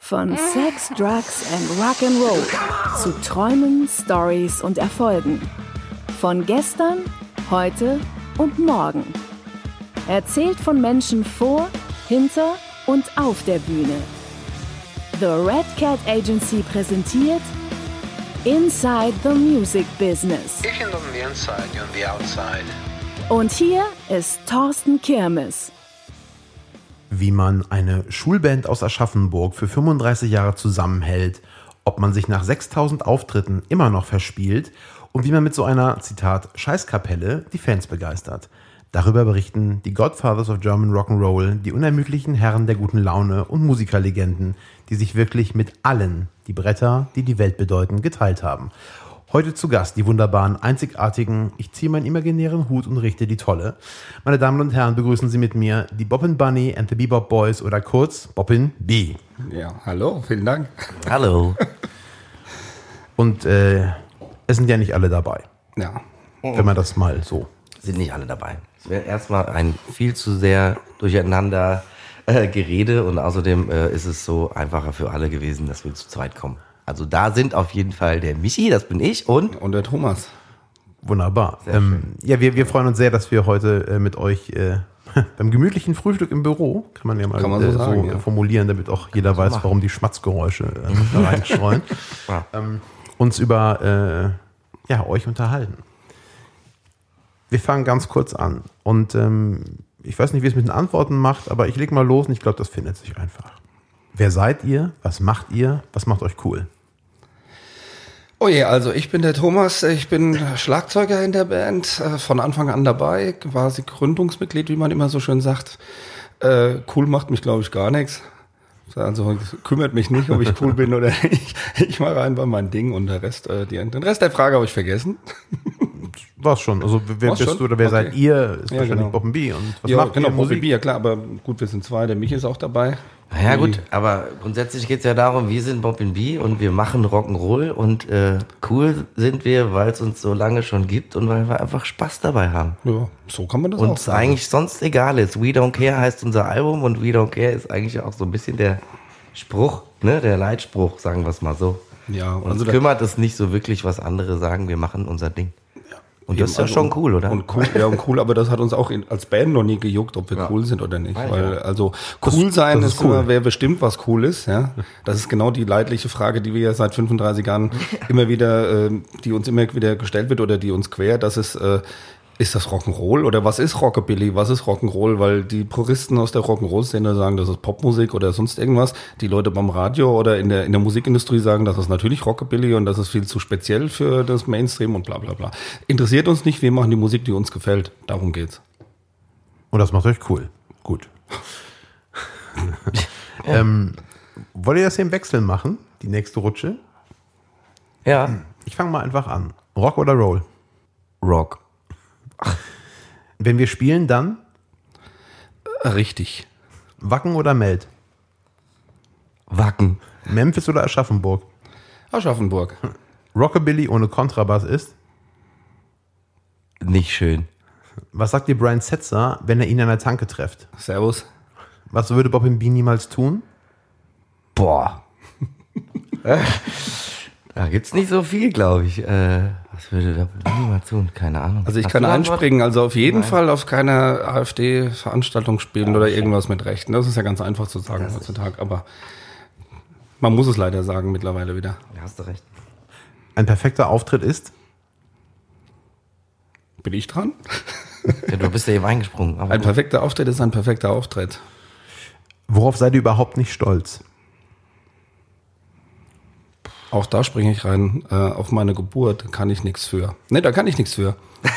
Von Sex, Drugs and Rock'n'Roll zu Träumen, Stories und Erfolgen. Von gestern, heute und morgen. Erzählt von Menschen vor, hinter und auf der Bühne. The Red Cat Agency präsentiert Inside the Music Business. Ich bin on the inside, you're on the outside. Und hier ist Thorsten Kirmes. wie man eine Schulband aus Aschaffenburg für 35 Jahre zusammenhält, ob man sich nach 6000 Auftritten immer noch verspielt und wie man mit so einer, Zitat, Scheißkapelle die Fans begeistert. Darüber berichten die Godfathers of German Rock'n'Roll, die unermüdlichen Herren der guten Laune und Musikerlegenden, die sich wirklich mit allen die Bretter, die die Welt bedeuten, geteilt haben. Heute zu Gast die wunderbaren, einzigartigen, ich ziehe meinen imaginären Hut und richte die Tolle. Meine Damen und Herren, begrüßen Sie mit mir die Boppin Bunny and the Bebop Boys oder kurz Boppin B. Ja, hallo, vielen Dank. Hallo. Und äh, es sind ja nicht alle dabei, Ja, wenn man das mal so. Sind nicht alle dabei. Es wäre erstmal ein viel zu sehr durcheinander äh, Gerede und außerdem äh, ist es so einfacher für alle gewesen, dass wir zu zweit kommen. Also da sind auf jeden Fall der Michi, das bin ich und und der Thomas. Wunderbar. Ähm, ja, wir, wir freuen uns sehr, dass wir heute äh, mit euch äh, beim gemütlichen Frühstück im Büro, kann man ja mal Kann man so äh, sagen, so ja. formulieren, damit auch jeder weiß, warum die Schmatzgeräusche äh, da reinstreuen, Ja. ähm, uns über äh, ja, euch unterhalten. Wir fangen ganz kurz an. Und ähm, ich weiß nicht, wie es mit den Antworten macht, aber ich leg mal los und ich glaube, das findet sich einfach. Wer seid ihr? Was macht ihr? Was macht euch cool? Oh je, also ich bin der Thomas, ich bin Schlagzeuger in der Band, äh, von Anfang an dabei, quasi Gründungsmitglied, wie man immer so schön sagt. Äh, cool macht mich, glaube ich, gar nichts. Also kümmert mich nicht, ob ich cool bin oder nicht. Ich mache einfach mein Ding und der Rest, äh, die, den Rest der Frage habe ich vergessen. War's schon. Also wer War's bist schon? du oder wer Okay. seid ihr? Ist Ja, wahrscheinlich genau. Boppen B. Und was ja, macht genau, ihr? Bobby Musik? B, ja klar, aber gut, wir sind zwei, der Michi ist auch dabei. Naja gut, aber grundsätzlich geht es ja darum, wir sind Bob B und wir machen Rock'n'Roll und äh, cool sind wir, weil es uns so lange schon gibt und weil wir einfach Spaß dabei haben. Ja, so kann man das Und sagen. eigentlich sonst egal ist. We Don't Care heißt unser Album und We Don't Care ist eigentlich auch so ein bisschen der Spruch, ne, der Leitspruch, sagen wir es mal so. Ja, Uns also kümmert es nicht so wirklich, was andere sagen, wir machen unser Ding. Und das ist ja Also schon und- cool, oder? Und cool, ja, und cool, aber das hat uns auch in, als Band noch nie gejuckt, ob wir Ja. cool sind oder nicht. Ich Weil, ja. also, cool sein das ist, ist cool. wer bestimmt, was cool ist, ja. Das ist genau die leidliche Frage, die wir ja seit 35 Jahren immer wieder, äh, die uns immer wieder gestellt wird oder die uns quer, das ist, äh, ist das Rock'n'Roll oder was ist Rockabilly, was ist Rock'n'Roll? Weil die Puristen aus der Rock'n'Roll-Szene sagen, das ist Popmusik oder sonst irgendwas. Die Leute beim Radio oder in der, in der Musikindustrie sagen, das ist natürlich Rockabilly und das ist viel zu speziell für das Mainstream und bla bla bla. Interessiert uns nicht, wir machen die Musik, die uns gefällt. Darum geht's. Und das macht euch cool. Gut. ähm, wollt ihr das hier im Wechsel machen? Die nächste Rutsche? ja, Ich fange mal einfach an. Rock oder Roll? Rock. Wenn wir spielen, dann Richtig. Wacken oder Meld? Wacken. Memphis oder Aschaffenburg? Aschaffenburg. Rockabilly ohne Kontrabass ist? Nicht schön. Was sagt dir Brian Setzer, wenn er ihn an der Tanke trifft? Servus. Was würde Bob B niemals tun? Boah. da gibt's nicht so viel, glaube ich. Äh, was würde da niemand tun? Keine Ahnung. Also ich Hast kann einspringen, also auf jeden Fall auf keiner AfD-Veranstaltung spielen oder irgendwas mit Rechten. Das ist ja ganz einfach zu sagen heutzutage, aber man muss es leider sagen mittlerweile wieder. Ja, hast du recht. Ein perfekter Auftritt ist? Bin ich dran? Ja, du bist ja eben eingesprungen. Aber Ein gut. perfekter Auftritt ist ein perfekter Auftritt. Worauf seid ihr überhaupt nicht stolz? Auch da springe ich rein. Äh, auf meine Geburt kann ich nichts für. Ne, da kann ich nichts für.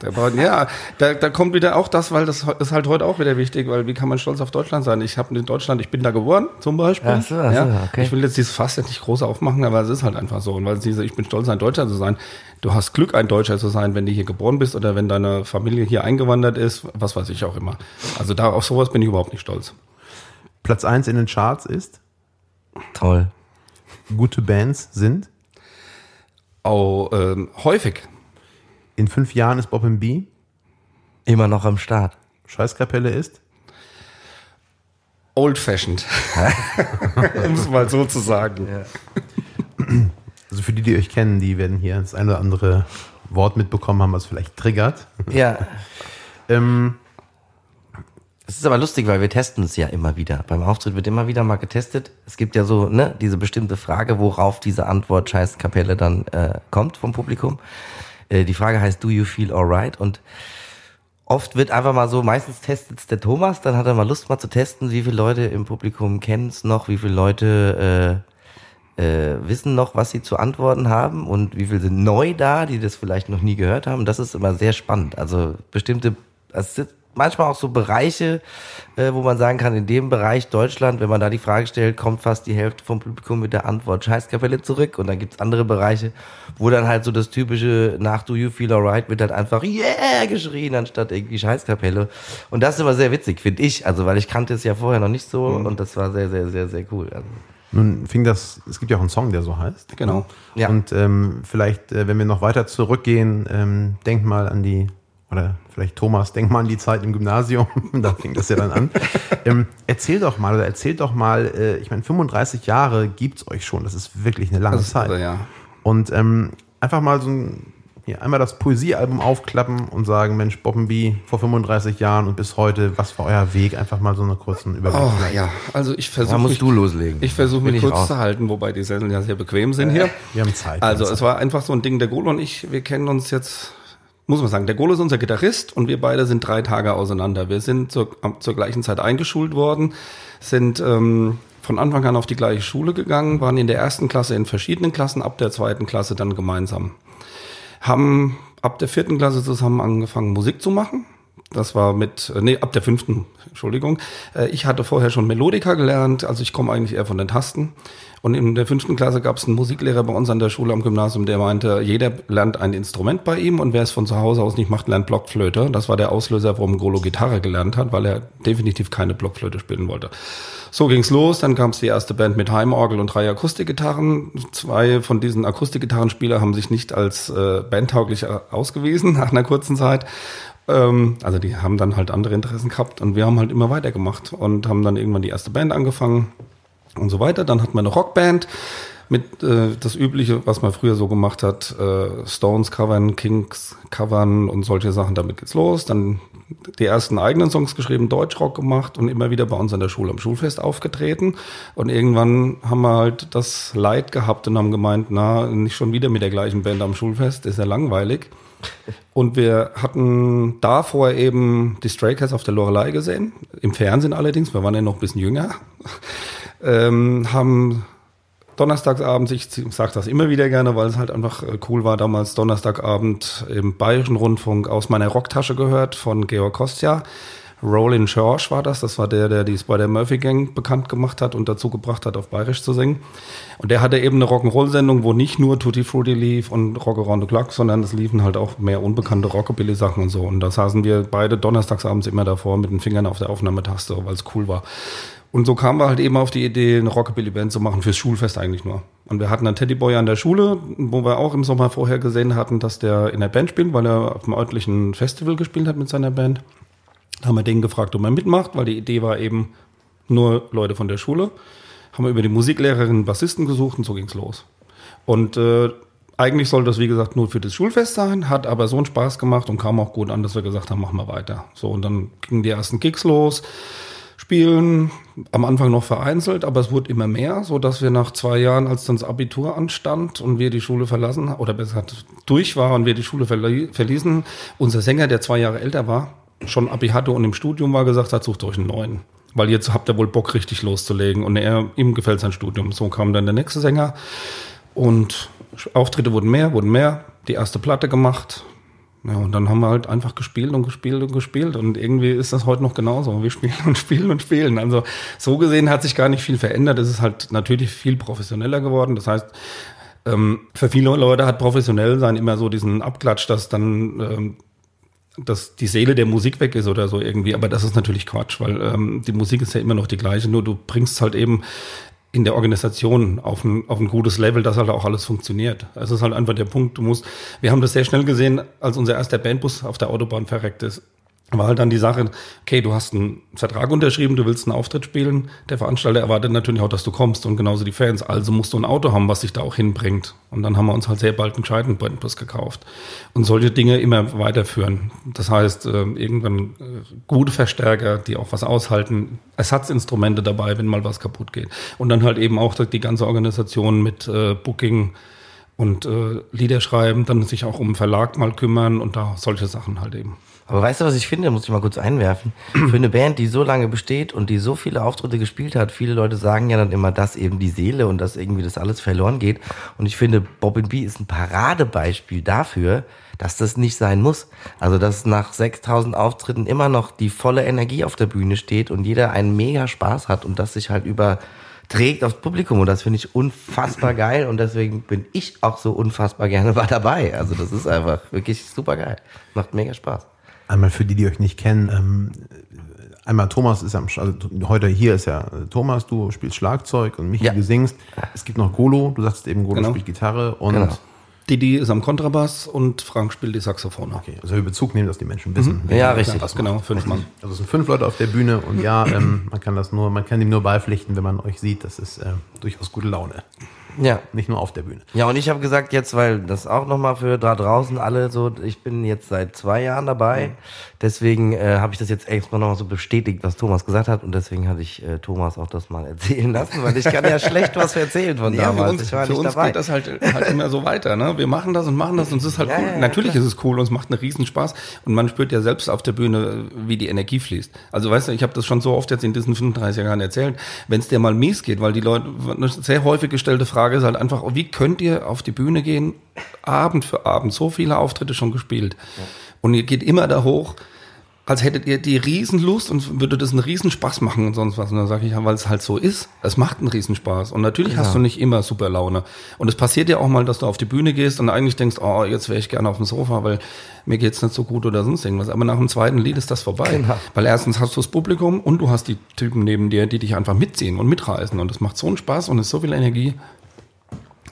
Da braucht- Ja, da, da kommt wieder auch das, weil das ist halt heute auch wieder wichtig, weil wie kann man stolz auf Deutschland sein? Ich habe in Deutschland, ich bin da geboren, zum Beispiel. Ach so, ach so, okay. Ich will jetzt dieses Fass jetzt nicht groß aufmachen, aber es ist halt einfach so. Und weil diese, ich bin stolz, ein Deutscher zu sein. Du hast Glück, ein Deutscher zu sein, wenn du hier geboren bist oder wenn deine Familie hier eingewandert ist, was weiß ich auch immer. Also da auf sowas bin ich überhaupt nicht stolz. Platz 1 in den Charts ist? Toll. Gute Bands sind? Auch ähm, häufig. In fünf Jahren ist Bob B? Immer noch am Start. Scheißkapelle ist? Old-fashioned. um es mal so zu sagen. Also für die, die euch kennen, die werden hier das eine oder andere Wort mitbekommen haben, was vielleicht triggert. Ja. Ähm, Es ist aber lustig, weil wir testen es ja immer wieder. Beim Auftritt wird immer wieder mal getestet. Es gibt ja so, ne, diese bestimmte Frage, worauf diese Antwort Scheißkapelle dann äh, kommt vom Publikum. Äh, die Frage heißt, do you feel alright? Und oft wird einfach mal so, meistens testet der Thomas, dann hat er mal Lust mal zu testen, wie viele Leute im Publikum kennen es noch, wie viele Leute äh, äh, wissen noch, was sie zu antworten haben und wie viele sind neu da, die das vielleicht noch nie gehört haben. Das ist immer sehr spannend. Also bestimmte, es sind manchmal auch so Bereiche, äh, wo man sagen kann, in dem Bereich Deutschland, wenn man da die Frage stellt, kommt fast die Hälfte vom Publikum mit der Antwort Scheißkapelle zurück. Und dann gibt's andere Bereiche, wo dann halt so das typische nach Do You Feel Alright wird halt einfach Yeah geschrien, anstatt irgendwie Scheißkapelle. Und das ist immer sehr witzig, finde ich. Also, weil ich kannte es ja vorher noch nicht so und das war sehr, sehr, sehr, sehr cool. Also, nun fing das, es gibt ja auch einen Song, der so heißt. Genau. Ja. Und ähm, vielleicht, äh, wenn wir noch weiter zurückgehen, ähm, denkt mal an die, oder vielleicht Thomas, denk mal an die Zeit im Gymnasium, da fing das ja dann an. ähm, erzähl doch mal, oder erzählt doch mal, äh, ich meine, 35 Jahre gibt's euch schon, das ist wirklich eine lange Das ist Zeit. also, ja. Und ähm, einfach mal so ein, hier, einmal das Poesiealbum aufklappen und sagen, Mensch, Bobbenby, vor 35 Jahren und bis heute, was war euer Weg? Einfach mal so einen kurzen Überblick. Oh, ja, also ich da versuche musst mich, du loslegen. ich versuche mich ich kurz raus. zu halten, wobei die Sendungen ja sehr bequem sind hier. Wir haben Zeit. Also es war einfach so ein Ding, der Golo und ich, wir kennen uns jetzt, muss man sagen, der Golo ist unser Gitarrist und wir beide sind drei Tage auseinander. Wir sind zur, zur gleichen Zeit eingeschult worden, sind ähm, von Anfang an auf die gleiche Schule gegangen, waren in der ersten Klasse in verschiedenen Klassen, ab der zweiten Klasse dann gemeinsam. Haben ab der vierten Klasse zusammen angefangen, Musik zu machen. Das war mit, äh, nee, ab der fünften, Entschuldigung. Äh, Ich hatte vorher schon Melodika gelernt, also ich komme eigentlich eher von den Tasten. Und in der fünften Klasse gab es einen Musiklehrer bei uns an der Schule am Gymnasium, der meinte, jeder lernt ein Instrument bei ihm und wer es von zu Hause aus nicht macht, lernt Blockflöte. Das war der Auslöser, warum Golo Gitarre gelernt hat, weil er definitiv keine Blockflöte spielen wollte. So ging's los, dann kam es die erste Band mit Heimorgel und drei Akustikgitarren. Zwei von diesen Akustikgitarrenspieler haben sich nicht als äh, bandtauglich ausgewiesen nach einer kurzen Zeit. Ähm, also die haben dann halt andere Interessen gehabt und wir haben halt immer weitergemacht und haben dann irgendwann die erste Band angefangen und so weiter. Dann hatten wir eine Rockband mit äh, das Übliche, was man früher so gemacht hat, äh, Stones covern, Kings covern und solche Sachen. Damit geht's los. Dann die ersten eigenen Songs geschrieben, Deutschrock gemacht und immer wieder bei uns an der Schule am Schulfest aufgetreten. Und irgendwann haben wir halt das Leid gehabt und haben gemeint, na, nicht schon wieder mit der gleichen Band am Schulfest, ist ja langweilig. Und wir hatten davor eben die Stray Cats auf der Lorelei gesehen, im Fernsehen allerdings, wir waren ja noch ein bisschen jünger, ähm, haben donnerstagsabends, ich sage das immer wieder gerne, weil es halt einfach äh, cool war, damals Donnerstagabend im Bayerischen Rundfunk aus meiner Rocktasche gehört von Georg Kostja. Rollin George war das, das war der, der die Spider Murphy Gang bekannt gemacht hat und dazu gebracht hat, auf Bayerisch zu singen. Und der hatte eben eine Rock'n'Roll-Sendung, wo nicht nur Tutti Frutti lief und Rock Around the Clock, sondern es liefen halt auch mehr unbekannte Rockabilly-Sachen und so. Und da saßen wir beide donnerstagsabends immer davor mit den Fingern auf der Aufnahmetaste, weil es cool war. Und so kamen wir halt eben auf die Idee, eine Rockabilly-Band zu machen, fürs Schulfest eigentlich nur. Und wir hatten einen Teddyboy an der Schule, wo wir auch im Sommer vorher gesehen hatten, dass der in der Band spielt, weil er auf dem örtlichen Festival gespielt hat mit seiner Band. Da haben wir den gefragt, ob er mitmacht, weil die Idee war eben nur Leute von der Schule. Haben wir über die Musiklehrerin Bassisten gesucht und so ging's los. Und äh, eigentlich soll das, wie gesagt, nur für das Schulfest sein, hat aber so einen Spaß gemacht und kam auch gut an, dass wir gesagt haben, machen wir weiter. So, und dann gingen die ersten Gigs los, spielen, am Anfang noch vereinzelt, aber es wurde immer mehr, so dass wir nach zwei Jahren, als dann das Abitur anstand und wir die Schule verlassen, oder besser durch war und wir die Schule verli verließen, unser Sänger, der zwei Jahre älter war, schon Abi hatte und im Studium war, gesagt hat, sucht euch einen neuen. Weil jetzt habt ihr wohl Bock, richtig loszulegen. Und er, ihm gefällt sein Studium. So kam dann der nächste Sänger. Und Auftritte wurden mehr, wurden mehr. Die erste Platte gemacht. Ja, und dann haben wir halt einfach gespielt und gespielt und gespielt. Und irgendwie ist das heute noch genauso. Wir spielen und spielen und spielen. Also so gesehen hat sich gar nicht viel verändert. Es ist halt natürlich viel professioneller geworden. Das heißt, ähm, für viele Leute hat professionell sein immer so diesen Abklatsch, dass dann ähm, dass die Seele der Musik weg ist oder so irgendwie, aber das ist natürlich Quatsch, weil ähm, die Musik ist ja immer noch die gleiche, nur du bringst halt eben in der Organisation auf ein, auf ein gutes Level, dass halt auch alles funktioniert. Es ist halt einfach der Punkt, du musst, wir haben das sehr schnell gesehen, als unser erster Bandbus auf der Autobahn verreckt ist. War halt dann die Sache, okay, du hast einen Vertrag unterschrieben, du willst einen Auftritt spielen. Der Veranstalter erwartet natürlich auch, dass du kommst und genauso die Fans. Also musst du ein Auto haben, was dich da auch hinbringt. Und dann haben wir uns halt sehr bald einen gescheiten gekauft. Und solche Dinge immer weiterführen. Das heißt, äh, irgendwann äh, gute Verstärker, die auch was aushalten, Ersatzinstrumente dabei, wenn mal was kaputt geht. Und dann halt eben auch die ganze Organisation mit äh, Booking und äh, Lieder schreiben, dann sich auch um Verlag mal kümmern und da solche Sachen halt eben. Aber weißt du, was ich finde? Muss ich mal kurz einwerfen. Für eine Band, die so lange besteht und die so viele Auftritte gespielt hat, viele Leute sagen ja dann immer, dass eben die Seele und dass irgendwie das alles verloren geht. Und ich finde, Bob B ist ein Paradebeispiel dafür, dass das nicht sein muss. Also, dass nach 6000 Auftritten immer noch die volle Energie auf der Bühne steht und jeder einen mega Spaß hat und das sich halt überträgt aufs Publikum. Und das finde ich unfassbar geil und deswegen bin ich auch so unfassbar gerne mal dabei. Also, das ist einfach wirklich super geil. Macht mega Spaß. Einmal für die, die euch nicht kennen, ähm, einmal Thomas ist am, also heute hier ist ja äh, Thomas, du spielst Schlagzeug und Michi, Ja. du singst. Es gibt noch Golo, du sagst eben, Golo Genau. spielt Gitarre und Genau. Didi ist am Kontrabass und Frank spielt die Saxophone. okay, also wir Bezug nehmen, dass die Menschen wissen. wer Ja, richtig. was Genau, fünf Mann. Also es sind fünf Leute auf der Bühne und ja, ähm, man kann das nur, man kann dem nur beipflichten, wenn man euch sieht. Das ist äh, durchaus gute Laune. Ja. Nicht nur auf der Bühne. Ja, und ich habe gesagt jetzt, weil das auch nochmal für da draußen alle so, ich bin jetzt seit zwei Jahren dabei, deswegen äh, habe ich das jetzt extra nochmal so bestätigt, was Thomas gesagt hat und deswegen hatte ich äh, Thomas auch das mal erzählen lassen, weil ich kann ja schlecht was erzählen von Ja, für damals. uns, ich war für nicht uns dabei. geht das halt, halt immer so weiter. Ne? Wir machen das und machen das und es ist halt Ja, cool. ja, Natürlich klar. ist es cool und es macht einen riesen Spaß und man spürt ja selbst auf der Bühne, wie die Energie fließt. Also weißt du, ich habe das schon so oft jetzt in diesen 35 Jahren erzählt, wenn es dir mal mies geht, weil die Leute, eine sehr häufig gestellte Frage ist halt einfach, wie könnt ihr auf die Bühne gehen, Abend für Abend, so viele Auftritte schon gespielt und ihr geht immer da hoch, als hättet ihr die Riesenlust und würde das einen Riesenspaß machen und sonst was. Und dann sage ich, ja, weil es halt so ist. Es macht einen Riesenspaß. Und natürlich hast du nicht immer super Laune. Und es passiert ja auch mal, dass du auf die Bühne gehst und eigentlich denkst, oh, jetzt wäre ich gerne auf dem Sofa, weil mir geht's nicht so gut oder sonst irgendwas. Aber nach dem zweiten Lied ist das vorbei. Genau. Weil erstens hast du das Publikum und du hast die Typen neben dir, die dich einfach mitziehen und mitreißen. Und das macht so einen Spaß und ist so viel Energie.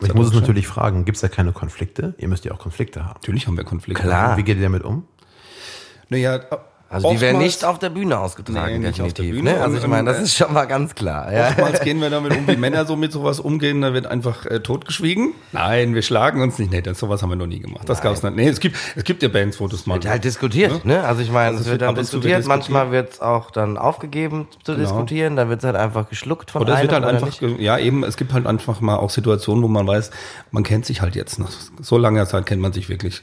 Ich muss es natürlich fragen, gibt es da keine Konflikte? Ihr müsst ja auch Konflikte haben. Natürlich haben wir Konflikte. Klar. Wie geht ihr damit um? Naja, Also die werden nicht auf der Bühne ausgetragen, Nee, nicht auf der. Bühne. ne? Also ich meine, das äh, ist schon mal ganz klar. Ja. Oftmals gehen wir damit um, wie Männer so mit sowas umgehen, da wird einfach äh, totgeschwiegen. Nein, wir schlagen uns nicht. Nee, das, sowas haben wir noch nie gemacht. Das gab's nicht. Nee, es gibt, es gibt ja Bands, wo das mal. Wird halt diskutiert, ne? Also ich meine, Also es es wird dann zu diskutiert, wird manchmal wird es auch dann aufgegeben zu Genau. diskutieren, dann wird es halt einfach geschluckt von Oder es einem wird halt oder einfach, nicht. ja eben, es gibt halt einfach mal auch Situationen, wo man weiß, man kennt sich halt jetzt. Nach so langer Zeit kennt man sich wirklich.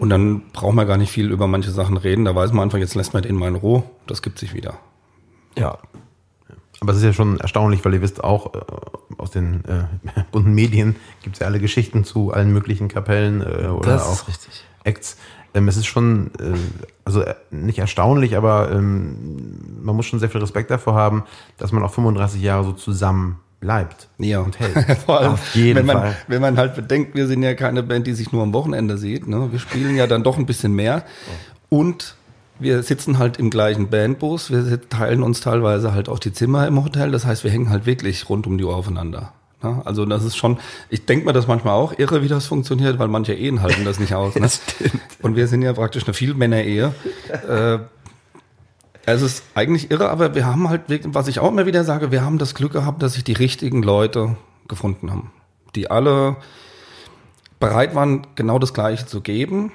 Und dann braucht man gar nicht viel über manche Sachen reden. Da weiß man einfach, jetzt lässt man den mal in Ruhe. Das gibt sich wieder. Ja. Aber es ist ja schon erstaunlich, weil ihr wisst auch, äh, aus den äh, bunten Medien gibt es ja alle Geschichten zu allen möglichen Kapellen äh, oder Das auch ist richtig. Acts. Ähm, es ist schon, äh, also äh, nicht erstaunlich, aber ähm, man muss schon sehr viel Respekt davor haben, dass man auch 35 Jahre so zusammen bleibt Ja. und hält. Vor allem, Auf jeden wenn man, Fall. Wenn man halt bedenkt, wir sind ja keine Band, die sich nur am Wochenende sieht. Ne? Wir spielen ja dann doch ein bisschen mehr. Und wir sitzen halt im gleichen Bandbus. Wir teilen uns teilweise halt auch die Zimmer im Hotel. Das heißt, wir hängen halt wirklich rund um die Uhr aufeinander. Ne? Also das ist schon, ich denke mir das manchmal auch irre, wie das funktioniert, weil manche Ehen halten das nicht aus. Ne? Und wir sind ja praktisch eine Vielmänner-Ehe. Äh, es ist eigentlich irre, aber wir haben halt, was ich auch immer wieder sage, wir haben das Glück gehabt, dass sich die richtigen Leute gefunden haben, die alle bereit waren, genau das Gleiche zu geben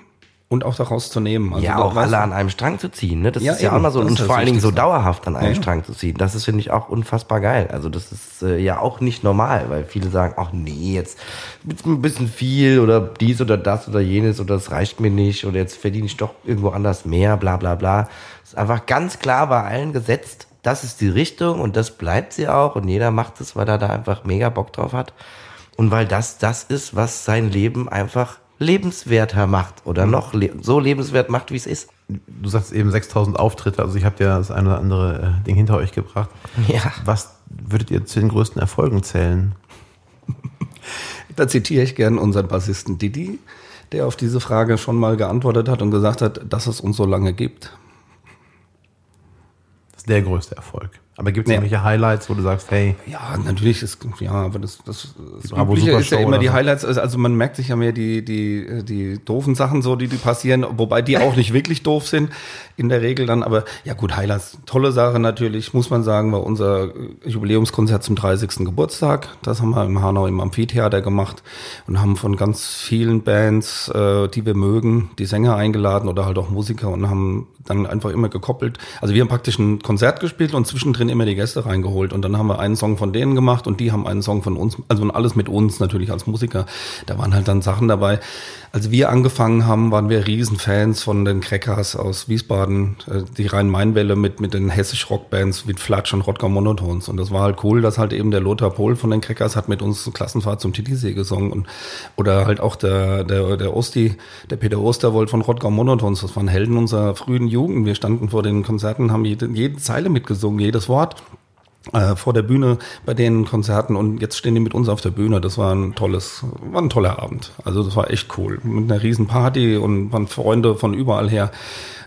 und auch daraus zu nehmen. Also, ja, auch alle an einem Strang zu ziehen, ne? Das Ja, ist ja eben. auch mal so, und vor allen Dingen so dauerhaft an einem Ja. Strang zu ziehen. Das ist, finde ich, auch unfassbar geil. Also das ist äh, ja auch nicht normal, weil viele sagen, ach nee, jetzt ist mir ein bisschen viel oder dies oder das oder jenes oder das reicht mir nicht oder jetzt verdiene ich doch irgendwo anders mehr, bla bla bla. ist einfach ganz klar bei allen gesetzt, das ist die Richtung und das bleibt sie auch und jeder macht es, weil er da einfach mega Bock drauf hat und weil das das ist, was sein Leben einfach lebenswerter macht oder Mhm. noch le so lebenswert macht, wie es ist. Du sagst eben 6000 Auftritte, also ich habe ja das eine oder andere äh, Ding hinter euch gebracht. Ja. Was würdet ihr zu den größten Erfolgen zählen? Da zitiere ich gern unseren Bassisten Didi, der auf diese Frage schon mal geantwortet hat und gesagt hat, dass es uns so lange gibt. Das ist der größte Erfolg. Aber gibt es Nee. irgendwelche Highlights, wo du sagst, hey, Ja, natürlich ist, ja, aber das, das, das Übliche ist ja immer die. Highlights, also also man merkt sich ja mehr die, die, die doofen Sachen so, die, die passieren, wobei die auch nicht wirklich doof sind, in der Regel dann, aber ja gut, Highlights, tolle Sache natürlich, muss man sagen, war unser Jubiläumskonzert zum 30. Geburtstag, das haben wir im Hanau im Amphitheater gemacht und haben von ganz vielen Bands, äh, die wir mögen, die Sänger eingeladen oder halt auch Musiker und haben dann einfach immer gekoppelt. Also wir haben praktisch ein Konzert gespielt und zwischendrin immer die Gäste reingeholt und dann haben wir einen Song von denen gemacht und die haben einen Song von uns, also alles mit uns natürlich als Musiker. Da waren halt dann Sachen dabei. Als wir angefangen haben, waren wir Riesenfans von den Crackers aus Wiesbaden, äh, die Rhein-Main-Welle mit, mit den hessisch-Rock-Bands wie Flatsch und Rodger Monotons. Und das war halt cool, dass halt eben der Lothar Pohl von den Crackers hat mit uns Klassenfahrt zum Titisee gesungen und, oder halt auch der, der, der Osti, der Peter Osterwold von Rodger Monotons. Das waren Helden unserer frühen Jugend. Wir standen vor den Konzerten, haben jede, jede Zeile mitgesungen, jedes Wort äh, vor der Bühne bei den Konzerten und jetzt stehen die mit uns auf der Bühne. Das war ein tolles, war ein toller Abend. Also das war echt cool. Mit einer riesen Party und waren Freunde von überall her.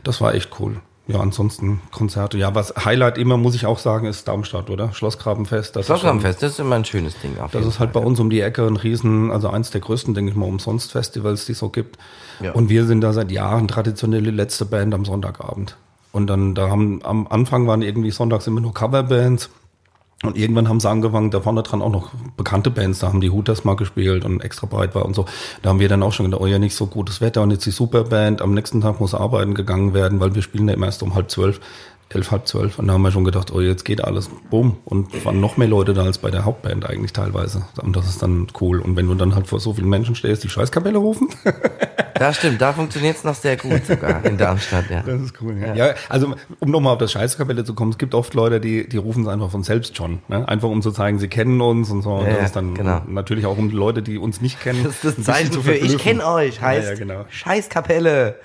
Das war echt cool. Ja, ansonsten Konzerte. Ja, was Highlight immer, muss ich auch sagen, ist Darmstadt, oder? Schlossgrabenfest. Das ist schon- Schlossgrabenfest, das ist immer ein schönes Ding. Das ist halt bei uns um die Ecke ein riesen, also eins der größten, denke ich mal, umsonst Festivals, die es so gibt. Ja. Und wir sind da seit Jahren traditionelle letzte Band am Sonntagabend. Und dann, da haben, am Anfang waren irgendwie sonntags immer nur Coverbands. Und irgendwann haben sie angefangen, da vorne dran auch noch bekannte Bands, da haben die Hooters mal gespielt und extra breit war und so. Da haben wir dann auch schon gedacht, oh ja, nicht so gutes Wetter und jetzt die Superband. Am nächsten Tag muss arbeiten gegangen werden, weil wir spielen ja immer erst um halb zwölf, elf, halb zwölf. Und da haben wir schon gedacht, oh, jetzt geht alles, bumm. Und waren noch mehr Leute da als bei der Hauptband eigentlich teilweise. Und das ist dann cool. Und wenn du dann halt vor so vielen Menschen stehst, die Scheißkapelle rufen, Das stimmt, da funktioniert es noch sehr gut sogar in Darmstadt, ja. Das ist cool, ja. ja also um nochmal auf das Scheißkapelle zu kommen, es gibt oft Leute, die, die rufen es einfach von selbst schon. Ne? Einfach um zu zeigen, sie kennen uns und so. Und Ja, das ja, ist dann genau. natürlich auch um die Leute, die uns nicht kennen. Das ist das Zeichen für ich kenne euch, heißt Ja, ja, genau. Scheißkapelle.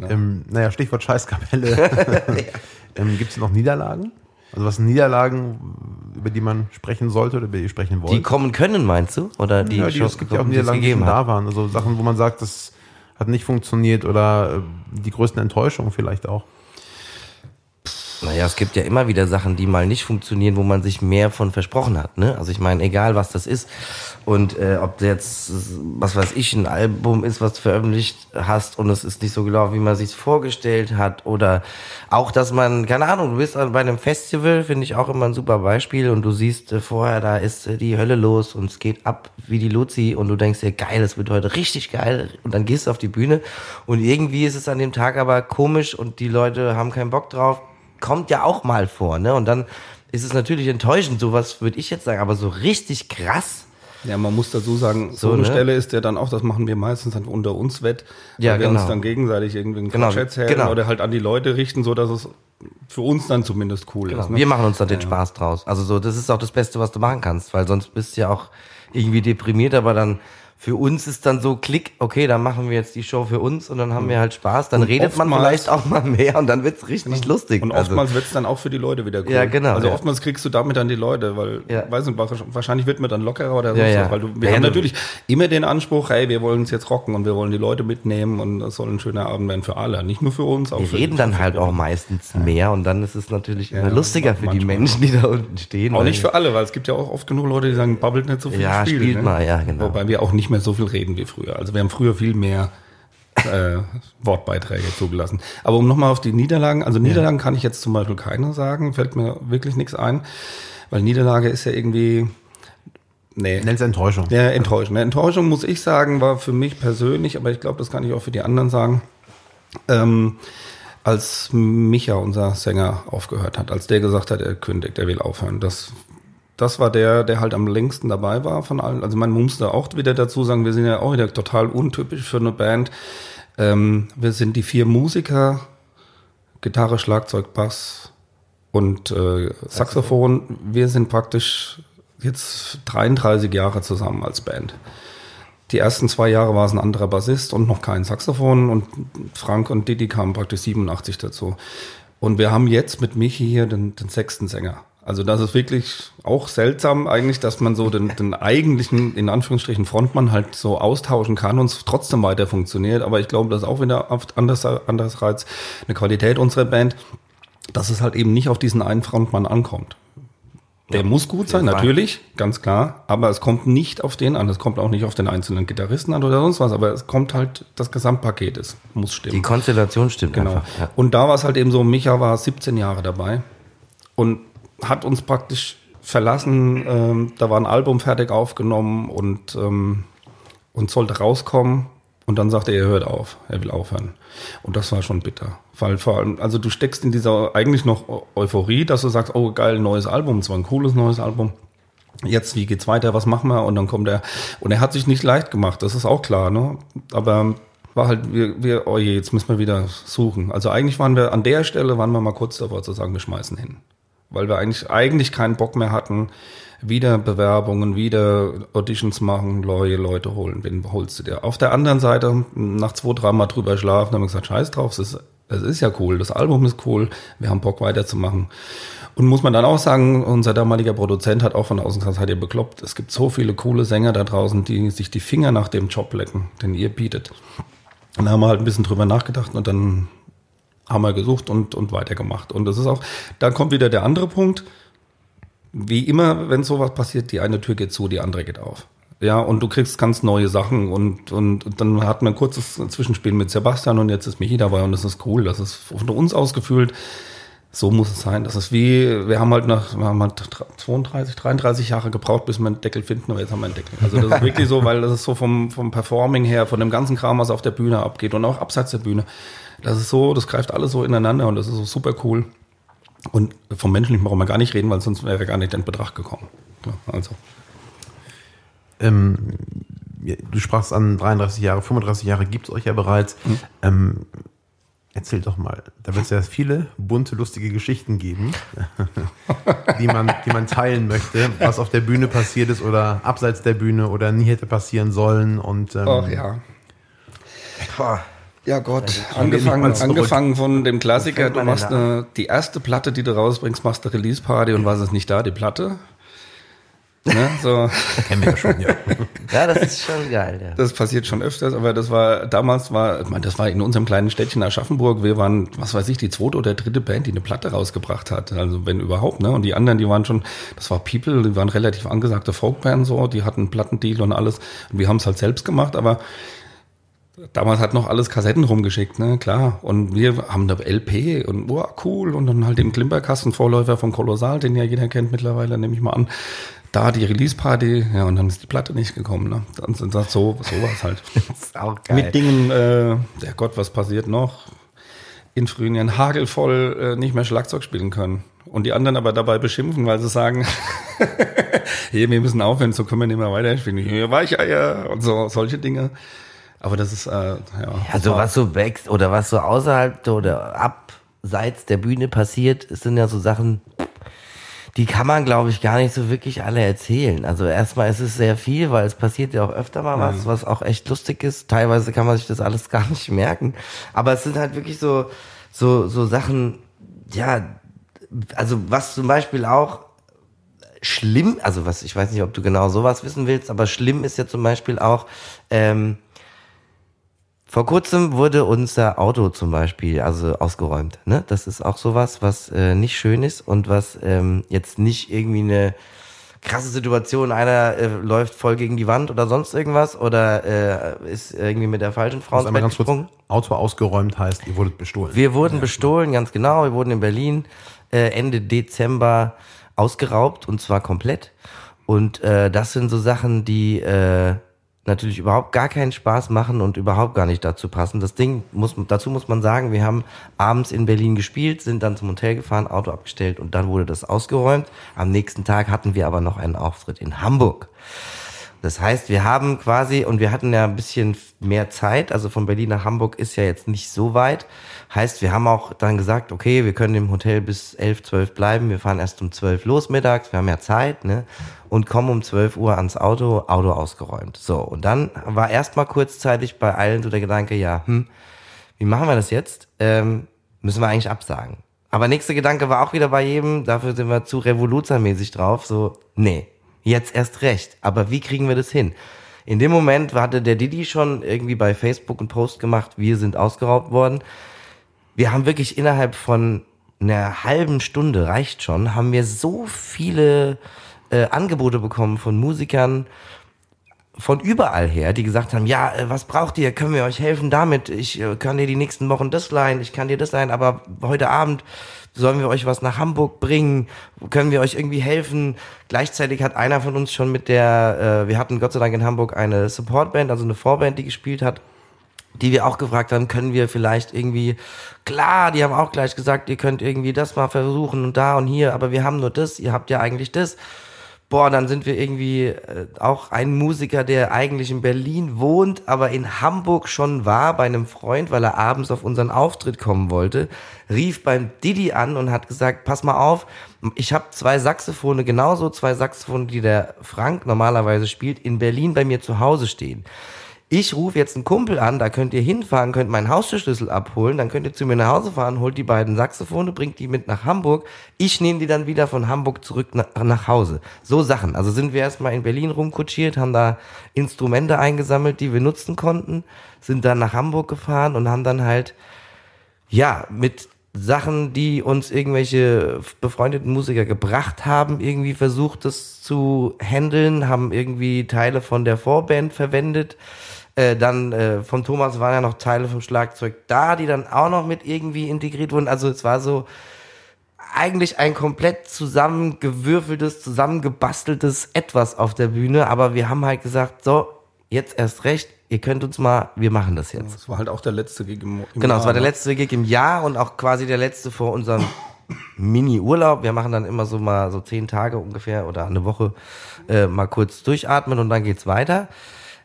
Ähm, naja, Stichwort Scheißkapelle. ähm, Gibt es noch Niederlagen? Also was sind Niederlagen, über die man sprechen sollte oder über die sprechen wollt? Die kommen können, meinst du? Oder die, ja, die, schon- es gibt ja auch Niederlagen, die schon da waren. Also Sachen, wo man sagt, das hat nicht funktioniert oder äh, die größten Enttäuschungen vielleicht auch. Naja, es gibt ja immer wieder Sachen, die mal nicht funktionieren, wo man sich mehr von versprochen hat. Ne? Also ich meine, egal was das ist und äh, ob jetzt, was weiß ich, ein Album ist, was du veröffentlicht hast und es ist nicht so gelaufen, wie man sich vorgestellt hat oder auch, dass man, keine Ahnung, du bist bei einem Festival, finde ich auch immer ein super Beispiel und du siehst äh, vorher, da ist äh, die Hölle los und es geht ab wie die Luzi und du denkst dir, geil, das wird heute richtig geil und dann gehst du auf die Bühne und irgendwie ist es an dem Tag aber komisch und die Leute haben keinen Bock drauf kommt ja auch mal vor, ne? Und dann ist es natürlich enttäuschend, sowas würde ich jetzt sagen, aber so richtig krass. Ja, man muss dazu sagen, so, So, eine ne? Stelle ist ja dann auch, das machen wir meistens dann unter uns wett, weil Ja, wir genau. uns dann gegenseitig irgendwie einen Genau, erzählen genau. oder halt an die Leute richten, so dass es für uns dann zumindest cool ist. Ne? Wir machen uns da den Spaß draus. Also so, das ist auch das Beste, was du machen kannst, weil sonst bist du ja auch irgendwie deprimiert, aber dann für uns ist dann so Klick, okay, dann machen wir jetzt die Show für uns und dann haben wir halt Spaß, dann Und redet man vielleicht auch mal mehr und dann wird's richtig lustig. Und Also- oftmals wird's dann auch für die Leute wieder cool. Ja, genau, Also ja. oftmals kriegst du damit dann die Leute, weil, Ja. weiß nicht, wahrscheinlich wird man dann lockerer oder Ja, sonst ja. was, weil du, wir Ja, haben natürlich immer den Anspruch, hey, wir wollen uns jetzt rocken und wir wollen die Leute mitnehmen und das soll ein schöner Abend werden für alle, nicht nur für uns, auch wir reden dann halt auch meistens mehr und dann ist es natürlich immer Ja, lustiger für die. Menschen, die da unten stehen. Auch nicht für alle, weil es gibt ja auch oft genug Leute, die sagen, babbelt nicht so viel, Ja, spielt, spielt ne? mal, ja, genau. Wobei wir auch nicht mehr so viel reden wie früher. Also wir haben früher viel mehr äh, Wortbeiträge zugelassen. Aber um nochmal auf die Niederlagen, also Niederlagen kann ich jetzt zum Beispiel keine sagen, fällt mir wirklich nichts ein, weil Niederlage ist ja irgendwie, nee, Nenn's Enttäuschung. ja, Enttäuschung. Enttäuschung muss ich sagen, war für mich persönlich, aber ich glaube, das kann ich auch für die anderen sagen, ähm, als Micha, unser Sänger, aufgehört hat, als der gesagt hat, er kündigt, er will aufhören. Das, das war der, der halt am längsten dabei war von allen. Also man muss da auch wieder dazu sagen, wir sind ja auch wieder total untypisch für eine Band. Ähm, wir sind die vier Musiker, Gitarre, Schlagzeug, Bass und äh, Saxophon. Wir sind praktisch jetzt 33 Jahre zusammen als Band. Die ersten zwei Jahre war es ein anderer Bassist und noch kein Saxophon und Frank und Didi kamen praktisch 87 dazu. Und wir haben jetzt mit Michi hier den, den sechsten Sänger. Also das ist wirklich auch seltsam eigentlich, dass man so den, den eigentlichen, in Anführungsstrichen, Frontmann halt so austauschen kann und es trotzdem weiter funktioniert. Aber ich glaube, das ist auch wieder oft anders, andererseits eine Qualität unserer Band. dass es halt eben nicht auf diesen einen Frontmann ankommt. Der muss gut sein, natürlich, ganz klar, aber es kommt nicht auf den an, es kommt auch nicht auf den einzelnen Gitarristen an oder sonst was, aber es kommt halt, das Gesamtpaket, es muss stimmen. Die Konstellation stimmt Genau. einfach. Ja. Und da war es halt eben so, Micha war 17 Jahre dabei und hat uns praktisch verlassen. Ähm, da war ein Album fertig aufgenommen und, ähm, und sollte rauskommen. Und dann sagte er, er hört auf, er will aufhören. Und das war schon bitter. Weil vor allem, also du steckst in dieser eigentlich noch Eu- Euphorie, dass du sagst, oh geil, neues Album, es war ein cooles neues Album. Jetzt, wie geht's weiter, was machen wir? Und dann kommt er, und er hat sich nicht leicht gemacht, das ist auch klar, ne? Aber war halt, wir, wir, oh je, jetzt müssen wir wieder suchen. Also eigentlich waren wir, an der Stelle waren wir mal kurz davor zu sagen, wir schmeißen hin. Weil wir eigentlich, eigentlich keinen Bock mehr hatten, wieder Bewerbungen, wieder Auditions machen, neue Leute holen. Wen holst du dir? Auf der anderen Seite, nach zwei, dreimal drüber schlafen, haben wir gesagt, scheiß drauf, es ist, es ist ja cool, das Album ist cool, wir haben Bock weiterzumachen. Und muss man dann auch sagen, unser damaliger Produzent hat auch von außen gesagt, seid ihr bekloppt. Es gibt so viele coole Sänger da draußen, die sich die Finger nach dem Job lecken, den ihr bietet. Und da haben wir halt ein bisschen drüber nachgedacht und dann haben wir gesucht und, und weitergemacht. Und das ist auch, da kommt wieder der andere Punkt. Wie immer, wenn sowas passiert, die eine Tür geht zu, die andere geht auf. Ja, und du kriegst ganz neue Sachen und, und, und dann hat man ein kurzes Zwischenspiel mit Sebastian und jetzt ist Michi dabei und das ist cool. Das ist von uns ausgefühlt. So muss es sein. Das ist wie, wir haben halt nach, wir haben halt 32, 33 Jahre gebraucht, bis wir einen Deckel finden, aber jetzt haben wir einen Deckel. Also das ist wirklich so, weil das ist so vom, vom Performing her, von dem ganzen Kram, was auf der Bühne abgeht und auch abseits der Bühne. Das ist so, das greift alles so ineinander und das ist so super cool. Und vom Menschlichen brauchen wir gar nicht reden, weil sonst wäre gar nicht in Betracht gekommen. Ja, also. Ähm, du sprachst an 33 Jahre, 35 Jahre gibt es euch ja bereits. Mhm. Ähm, erzähl doch mal, da wird es ja viele bunte, lustige Geschichten geben, die, man, die man teilen möchte, was auf der Bühne passiert ist oder abseits der Bühne oder nie hätte passieren sollen. Und, ähm, Ach ja. Ja Gott, angefangen, angefangen von dem Klassiker, du machst eine, die erste Platte, die du rausbringst, machst eine Release-Party und was ist nicht da, die Platte. Ne, so, Kennen wir ja schon, ja. ja, das ist schon geil. Ja. das passiert schon öfters, aber das war, damals war, ich meine, das war in unserem kleinen Städtchen Aschaffenburg, wir waren, was weiß ich, die zweite oder dritte Band, die eine Platte rausgebracht hat, also wenn überhaupt, ne, und die anderen, die waren schon, das war People, die waren relativ angesagte Folkband so, die hatten einen Plattendeal und alles, und wir haben es halt selbst gemacht, aber Damals hat noch alles Kassetten rumgeschickt, ne, klar. Und wir haben eine LP und wow, cool. Und dann halt im Klimperkasten, Vorläufer von Kolossal, den ja jeder kennt mittlerweile, nehme ich mal an. Da die Release-Party, ja, und dann ist die Platte nicht gekommen, ne. Dann sind das so, so was halt. Das ist auch geil. Mit Dingen, äh, der Gott, was passiert noch? In frühen Jahren hagelvoll äh, nicht mehr Schlagzeug spielen können. Und die anderen aber dabei beschimpfen, weil sie sagen, hey, wir müssen aufhören, so können wir nicht mehr weiterspielen. Hier ja, ja, und so, solche Dinge. Aber das ist, äh, ja. Also was so wächst oder was so außerhalb oder abseits der Bühne passiert, es sind ja so Sachen, die kann man, glaube ich, gar nicht so wirklich alle erzählen. Also erstmal ist es sehr viel, weil es passiert ja auch öfter mal was, was auch echt lustig ist. Teilweise kann man sich das alles gar nicht merken. Aber es sind halt wirklich so, so, so Sachen, ja, also was zum Beispiel auch schlimm, also was, ich weiß nicht, ob du genau sowas wissen willst, aber schlimm ist ja zum Beispiel auch, ähm, vor kurzem wurde unser Auto zum Beispiel also ausgeräumt. Ne? Das ist auch sowas, was äh, nicht schön ist und was ähm, jetzt nicht irgendwie eine krasse Situation, einer äh, läuft voll gegen die Wand oder sonst irgendwas oder äh, ist irgendwie mit der falschen Frau ins Bett gesprungen. Auto ausgeräumt heißt, ihr wurdet bestohlen. Wir wurden bestohlen, ganz genau. Wir wurden in Berlin äh, Ende Dezember ausgeraubt und zwar komplett. Und äh, das sind so Sachen, die äh, natürlich überhaupt gar keinen Spaß machen und überhaupt gar nicht dazu passen. Das Ding muss, dazu muss man sagen, wir haben abends in Berlin gespielt, sind dann zum Hotel gefahren, Auto abgestellt und dann wurde das ausgeräumt. Am nächsten Tag hatten wir aber noch einen Auftritt in Hamburg. Das heißt, wir haben quasi, und wir hatten ja ein bisschen mehr Zeit, also von Berlin nach Hamburg ist ja jetzt nicht so weit. Heißt, wir haben auch dann gesagt, okay, wir können im Hotel bis 11, 12 bleiben. Wir fahren erst um 12 los mittags, wir haben ja Zeit, ne? Und kommen um 12 Uhr ans Auto, Auto ausgeräumt. So, und dann war erstmal kurzzeitig bei allen so der Gedanke, ja, hm, wie machen wir das jetzt? Ähm, müssen wir eigentlich absagen. Aber nächster Gedanke war auch wieder bei jedem, dafür sind wir zu revoluzermäßig drauf, so, nee, jetzt erst recht. Aber wie kriegen wir das hin? In dem Moment hatte der Didi schon irgendwie bei Facebook einen Post gemacht, wir sind ausgeraubt worden. Wir haben wirklich innerhalb von einer halben Stunde reicht schon, haben wir so viele äh, Angebote bekommen von Musikern von überall her, die gesagt haben, ja, äh, was braucht ihr? Können wir euch helfen damit? Ich äh, kann dir die nächsten Wochen das leihen, ich kann dir das leihen, aber heute Abend sollen wir euch was nach Hamburg bringen? Können wir euch irgendwie helfen? Gleichzeitig hat einer von uns schon mit der, äh, wir hatten Gott sei Dank in Hamburg eine Supportband, also eine Vorband, die gespielt hat, die wir auch gefragt haben, können wir vielleicht irgendwie, klar, die haben auch gleich gesagt, ihr könnt irgendwie das mal versuchen und da und hier, aber wir haben nur das, ihr habt ja eigentlich das. Boah, dann sind wir irgendwie äh, auch ein Musiker, der eigentlich in Berlin wohnt, aber in Hamburg schon war bei einem Freund, weil er abends auf unseren Auftritt kommen wollte, rief beim Didi an und hat gesagt, pass mal auf, ich habe zwei Saxophone, genauso zwei Saxophone, die der Frank normalerweise spielt, in Berlin bei mir zu Hause stehen ich rufe jetzt einen Kumpel an, da könnt ihr hinfahren, könnt meinen Haustürschlüssel abholen, dann könnt ihr zu mir nach Hause fahren, holt die beiden Saxophone, bringt die mit nach Hamburg. Ich nehme die dann wieder von Hamburg zurück nach, nach Hause. So Sachen. Also sind wir erstmal in Berlin rumkutschiert, haben da Instrumente eingesammelt, die wir nutzen konnten, sind dann nach Hamburg gefahren und haben dann halt, ja, mit Sachen, die uns irgendwelche befreundeten Musiker gebracht haben, irgendwie versucht, das zu handeln, haben irgendwie Teile von der Vorband verwendet äh, dann äh, von Thomas waren ja noch Teile vom Schlagzeug da, die dann auch noch mit irgendwie integriert wurden. Also es war so eigentlich ein komplett zusammengewürfeltes, zusammengebasteltes Etwas auf der Bühne. Aber wir haben halt gesagt, so, jetzt erst recht, ihr könnt uns mal, wir machen das jetzt. Das war halt auch der letzte Gig im, im Genau, es war der ne? letzte Gig im Jahr und auch quasi der letzte vor unserem Mini-Urlaub. Wir machen dann immer so mal so zehn Tage ungefähr oder eine Woche äh, mal kurz durchatmen und dann geht's weiter.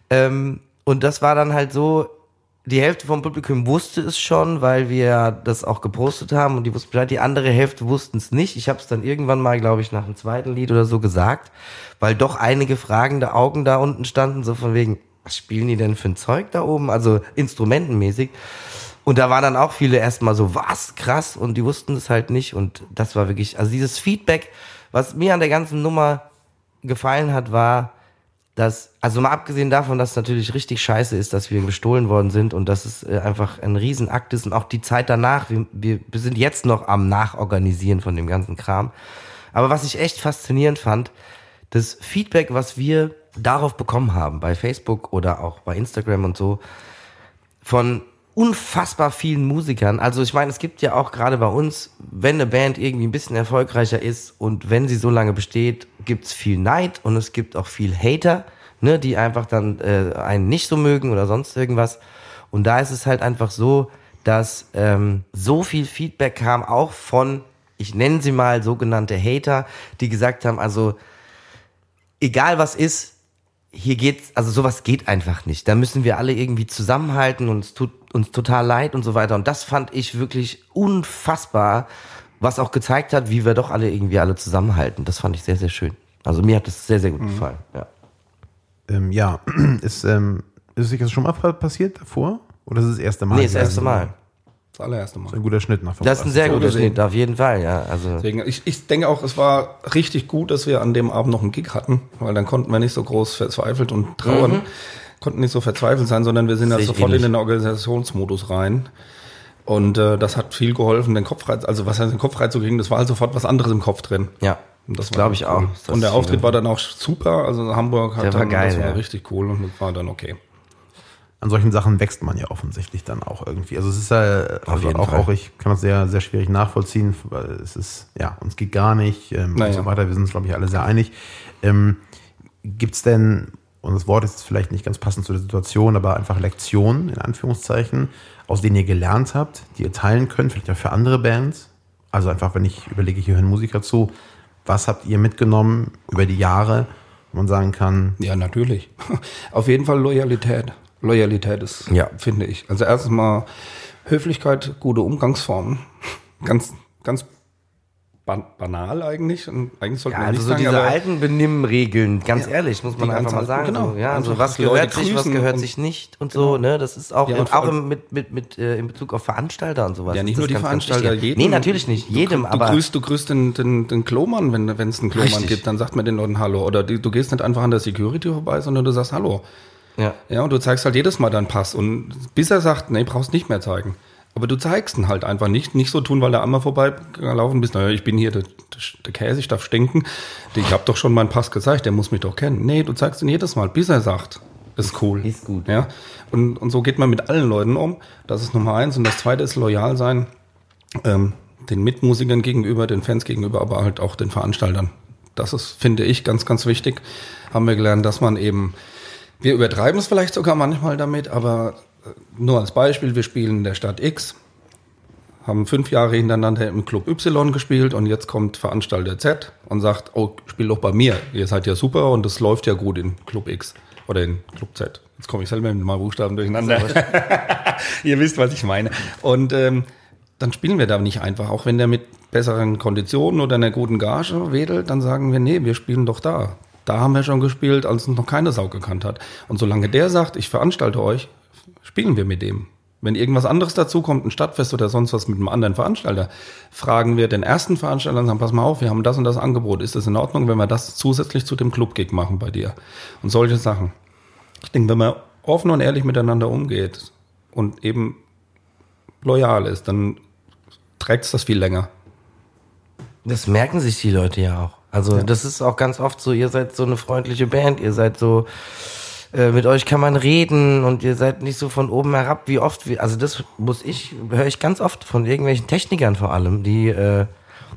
Ähm, und das war dann halt so, die Hälfte vom Publikum wusste es schon, weil wir das auch gepostet haben und die wussten Bescheid. Die andere Hälfte wussten es nicht. Ich habe es dann irgendwann mal, glaube ich, nach dem zweiten Lied oder so gesagt, weil doch einige fragende Augen da unten standen, so von wegen, was spielen die denn für ein Zeug da oben? Also instrumentenmäßig. Und da waren dann auch viele erstmal so, was, krass, und die wussten es halt nicht. Und das war wirklich, also dieses Feedback, was mir an der ganzen Nummer gefallen hat, war, dass, also mal abgesehen davon, dass es natürlich richtig scheiße ist, dass wir gestohlen worden sind und dass es äh, einfach ein Riesenakt ist und auch die Zeit danach, wir, wir, wir sind jetzt noch am Nachorganisieren von dem ganzen Kram. Aber was ich echt faszinierend fand, das Feedback, was wir darauf bekommen haben, bei Facebook oder auch bei Instagram und so, von unfassbar vielen Musikern. Also ich meine, es gibt ja auch gerade bei uns, wenn eine Band irgendwie ein bisschen erfolgreicher ist und wenn sie so lange besteht, gibt's viel Neid und es gibt auch viel Hater, ne, die einfach dann äh, einen nicht so mögen oder sonst irgendwas. Und da ist es halt einfach so, dass ähm, so viel Feedback kam, auch von, ich nenne sie mal sogenannte Hater, die gesagt haben, also egal was ist, hier geht's, also sowas geht einfach nicht. Da müssen wir alle irgendwie zusammenhalten und es tut uns total leid und so weiter. Und das fand ich wirklich unfassbar, was auch gezeigt hat, wie wir doch alle irgendwie alle zusammenhalten. Das fand ich sehr, sehr schön. Also mir hat das sehr, sehr gut gefallen. Ja. Ähm, ja, ist, ähm, ist sich das schon mal passiert davor? Oder ist es das erste Mal? Nee, das erste Mal. Das allererste Mal. Ein guter Schnitt nach Das ist ein sehr so guter. Schnitt, auf jeden Fall, ja. Also Deswegen, ich, ich denke auch, es war richtig gut, dass wir an dem Abend noch einen Gig hatten, weil dann konnten wir nicht so groß verzweifelt und trauern, konnten nicht so verzweifelt sein, sondern wir sind da ich sofort ähnlich. in den Organisationsmodus rein. Und äh, das hat viel geholfen, den Kopf frei, also was heißt den Kopf frei zu kriegen, das war halt sofort was anderes im Kopf drin. ja, Und das war glaube ich cool. auch. Das und der ist, Auftritt war dann auch super, also Hamburg hat Der war dann, geil, das war ja. richtig cool und das war dann okay. An solchen Sachen wächst man ja offensichtlich dann auch irgendwie. Also es ist ja also auch, Fall. auch, ich kann das sehr, sehr schwierig nachvollziehen, weil es ist, ja, uns geht gar nicht ähm, und Naja. so weiter. Wir sind uns, glaube ich, alle sehr einig. Ähm, Gibt es denn, und das Wort ist vielleicht nicht ganz passend zu der Situation, aber einfach Lektionen, in Anführungszeichen, aus denen ihr gelernt habt, die ihr teilen könnt, vielleicht auch für andere Bands? Also einfach, wenn ich überlege, hier hören Musiker zu, was habt ihr mitgenommen über die Jahre, wo man sagen kann, Ja, natürlich. Auf jeden Fall Loyalität. Loyalität ist, Ja. finde ich. Also erstens mal Höflichkeit, gute Umgangsformen. Ganz, ganz ban banal eigentlich. Und eigentlich sollte Ja, man also so sagen, diese alten Benimmregeln, ganz Ja, ehrlich, muss man die einfach mal sagen. genau. So, ja, also was gehört sich, was gehört sich nicht und so, ne? Das ist auch, Ja, in, und auch mit, mit, mit, äh, in Bezug auf Veranstalter und sowas. ja, nicht nur die Veranstalter, jeden. Nee, natürlich nicht, jedem, du, aber. Du grüßt, du grüßt den, den, den Klomann, wenn wenn es einen Klomann Richtig. gibt, dann sagt man den Leuten Hallo. Oder du, du gehst nicht einfach an der Security vorbei, sondern du sagst Hallo. Ja. Ja, und du zeigst halt jedes Mal deinen Pass. Und bis er sagt, nee, brauchst nicht mehr zeigen. Aber du zeigst ihn halt einfach nicht. Nicht so tun, weil du einmal vorbeigelaufen bist. Naja, ich bin hier der, der Käse, ich darf stinken. Ich habe doch schon meinen Pass gezeigt, der muss mich doch kennen. Nee, du zeigst ihn jedes Mal, bis er sagt, ist cool. Ist gut. Ja. Und, und so geht man mit allen Leuten um. Das ist Nummer eins. Und das zweite ist loyal sein. Ähm, den Mitmusikern gegenüber, den Fans gegenüber, aber halt auch den Veranstaltern. Das ist, finde ich, ganz, ganz wichtig. Haben wir gelernt, dass man eben, wir übertreiben es vielleicht sogar manchmal damit, aber äh, nur als Beispiel, wir spielen in der Stadt X, haben fünf Jahre hintereinander im Club Y gespielt und jetzt kommt Veranstalter Z und sagt, oh, spiel doch bei mir. Ihr seid ja super und es läuft ja gut in Club X oder in Club Z. Jetzt komme ich selber mit meinen Buchstaben durcheinander. Ihr wisst, was ich meine. Und ähm, dann spielen wir da nicht einfach. Auch wenn der mit besseren Konditionen oder einer guten Gage wedelt, dann sagen wir, nee, wir spielen doch da. Da haben wir schon gespielt, als uns noch keine Sau gekannt hat. Und solange der sagt, ich veranstalte euch, spielen wir mit dem. Wenn irgendwas anderes dazu kommt, ein Stadtfest oder sonst was mit einem anderen Veranstalter, fragen wir den ersten Veranstalter und sagen, pass mal auf, wir haben das und das Angebot. Ist das in Ordnung, wenn wir das zusätzlich zu dem Club-Gig machen bei dir? Und solche Sachen. Ich denke, wenn man offen und ehrlich miteinander umgeht und eben loyal ist, dann trägt es das viel länger. Das merken sich die Leute ja auch. Also das ist auch ganz oft so, ihr seid so eine freundliche Band, ihr seid so, äh, mit euch kann man reden und ihr seid nicht so von oben herab, wie oft, wie, also das muss ich, höre ich ganz oft von irgendwelchen Technikern vor allem, die äh,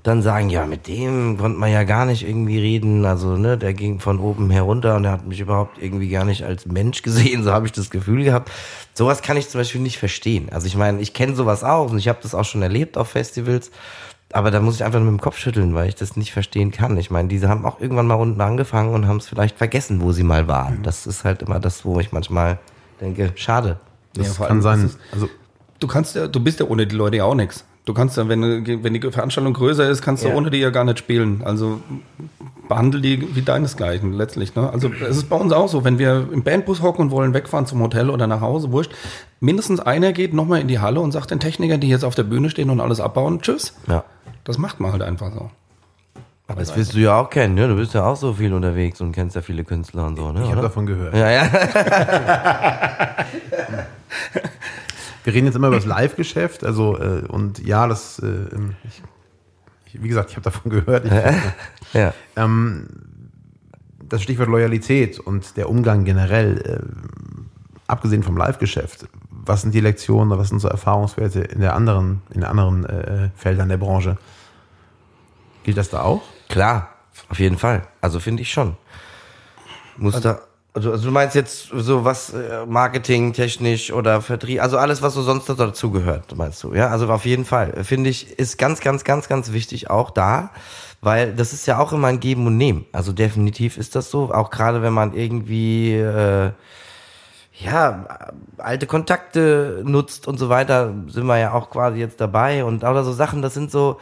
dann sagen, ja, mit dem konnte man ja gar nicht irgendwie reden, also ne, der ging von oben herunter und der hat mich überhaupt irgendwie gar nicht als Mensch gesehen, so habe ich das Gefühl gehabt. Sowas kann ich zum Beispiel nicht verstehen. Also ich meine, ich kenne sowas auch und ich habe das auch schon erlebt auf Festivals, aber da muss ich einfach nur mit dem Kopf schütteln, weil ich das nicht verstehen kann. Ich meine, diese haben auch irgendwann mal unten angefangen und haben es vielleicht vergessen, wo sie mal waren. Das ist halt immer das, wo ich manchmal denke, schade. Das Ja, vor kann allem sein. ist Also, Du kannst ja, du bist ja ohne die Leute ja auch nichts. Du kannst ja, wenn, wenn die Veranstaltung größer ist, kannst du Ja. ohne die ja gar nicht spielen. Also behandle die wie deinesgleichen letztlich. Ne? Also es ist bei uns auch so, wenn wir im Bandbus hocken und wollen wegfahren zum Hotel oder nach Hause, wurscht, mindestens einer geht nochmal in die Halle und sagt den Technikern, die jetzt auf der Bühne stehen und alles abbauen, tschüss. Ja. Das macht man halt einfach so. Aber das wirst du ja auch kennen, ne? Du bist ja auch so viel unterwegs und kennst ja viele Künstler und so, ne? ich habe davon gehört. Ja, ja. Wir reden jetzt immer über das Live-Geschäft, also äh, und ja, das, äh, ich, ich, wie gesagt, ich habe davon gehört. Ich, ja. ähm, das Stichwort Loyalität und der Umgang generell, äh, abgesehen vom Live-Geschäft, was sind die Lektionen, was sind so Erfahrungswerte in der anderen, in anderen äh, Feldern der Branche? Gilt das da auch? Klar, auf jeden Fall. Also finde ich schon. Muss da. Also, also du meinst jetzt so was äh, Marketing, technisch oder Vertrieb, also alles, was so sonst dazu gehört, meinst du? Ja, also auf jeden Fall. Finde ich, ist ganz, ganz, ganz, ganz wichtig auch da, weil das ist ja auch immer ein Geben und Nehmen. Also definitiv ist das so. Auch gerade wenn man irgendwie äh, ja, alte Kontakte nutzt und so weiter, sind wir ja auch quasi jetzt dabei und oder so Sachen, das sind so,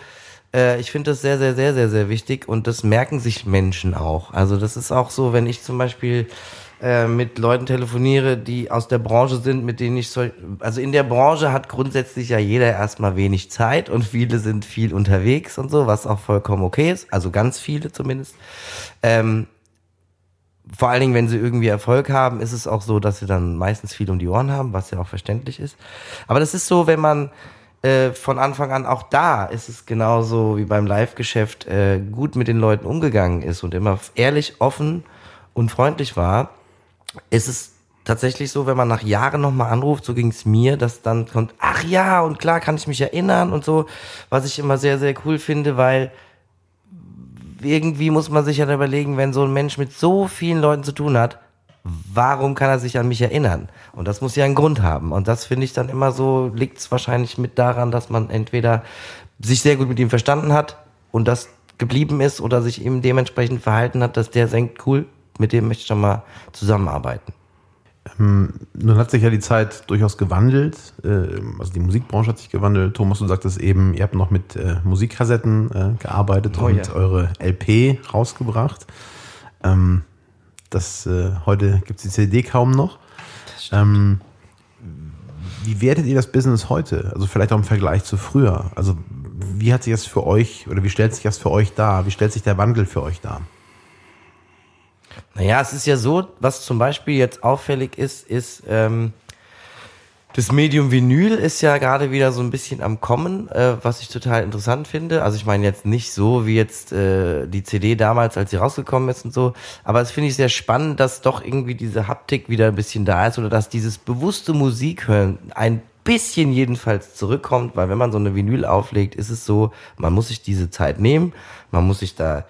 äh, ich finde das sehr, sehr, sehr, sehr, sehr wichtig und das merken sich Menschen auch. Also das ist auch so, wenn ich zum Beispiel äh, mit Leuten telefoniere, die aus der Branche sind, mit denen ich so, also in der Branche hat grundsätzlich ja jeder erstmal wenig Zeit und viele sind viel unterwegs und so, was auch vollkommen okay ist, also ganz viele zumindest. Ähm, vor allen Dingen, wenn sie irgendwie Erfolg haben, ist es auch so, dass sie dann meistens viel um die Ohren haben, was ja auch verständlich ist. Aber das ist so, wenn man äh, von Anfang an auch da ist es genauso wie beim Live-Geschäft äh, gut mit den Leuten umgegangen ist und immer ehrlich, offen und freundlich war, ist es tatsächlich so, wenn man nach Jahren nochmal anruft, so ging es mir, dass dann kommt, ach ja, und klar kann ich mich erinnern und so, was ich immer sehr, sehr cool finde, weil irgendwie muss man sich ja überlegen, wenn so ein Mensch mit so vielen Leuten zu tun hat, warum kann er sich an mich erinnern? Und das muss ja einen Grund haben. Und das finde ich dann immer so, liegt es wahrscheinlich mit daran, dass man entweder sich sehr gut mit ihm verstanden hat und das geblieben ist oder sich ihm dementsprechend verhalten hat, dass der denkt, cool, mit dem möchte ich schon mal zusammenarbeiten. Nun hat sich ja die Zeit durchaus gewandelt. äh, Also die Musikbranche hat sich gewandelt. Thomas, du sagtest eben, ihr habt noch mit äh, Musikkassetten äh, gearbeitet Oh und ja. eure LP rausgebracht. Ähm, das, heute gibt es die CD kaum noch. Ähm, wie wertet ihr das Business heute? Also vielleicht auch im Vergleich zu früher. Also wie hat sich das für euch oder wie stellt sich das für euch dar? Wie stellt sich der Wandel für euch dar? Naja, es ist ja so, was zum Beispiel jetzt auffällig ist, ist, ähm, Das Medium Vinyl ist ja gerade wieder so ein bisschen am Kommen, äh, was ich total interessant finde. Also ich meine jetzt nicht so wie jetzt äh, die CD damals, als sie rausgekommen ist und so, aber es finde ich sehr spannend, dass doch irgendwie diese Haptik wieder ein bisschen da ist oder dass dieses bewusste Musik hören ein bisschen jedenfalls zurückkommt, weil wenn man so eine Vinyl auflegt, ist es so, man muss sich diese Zeit nehmen, man muss sich da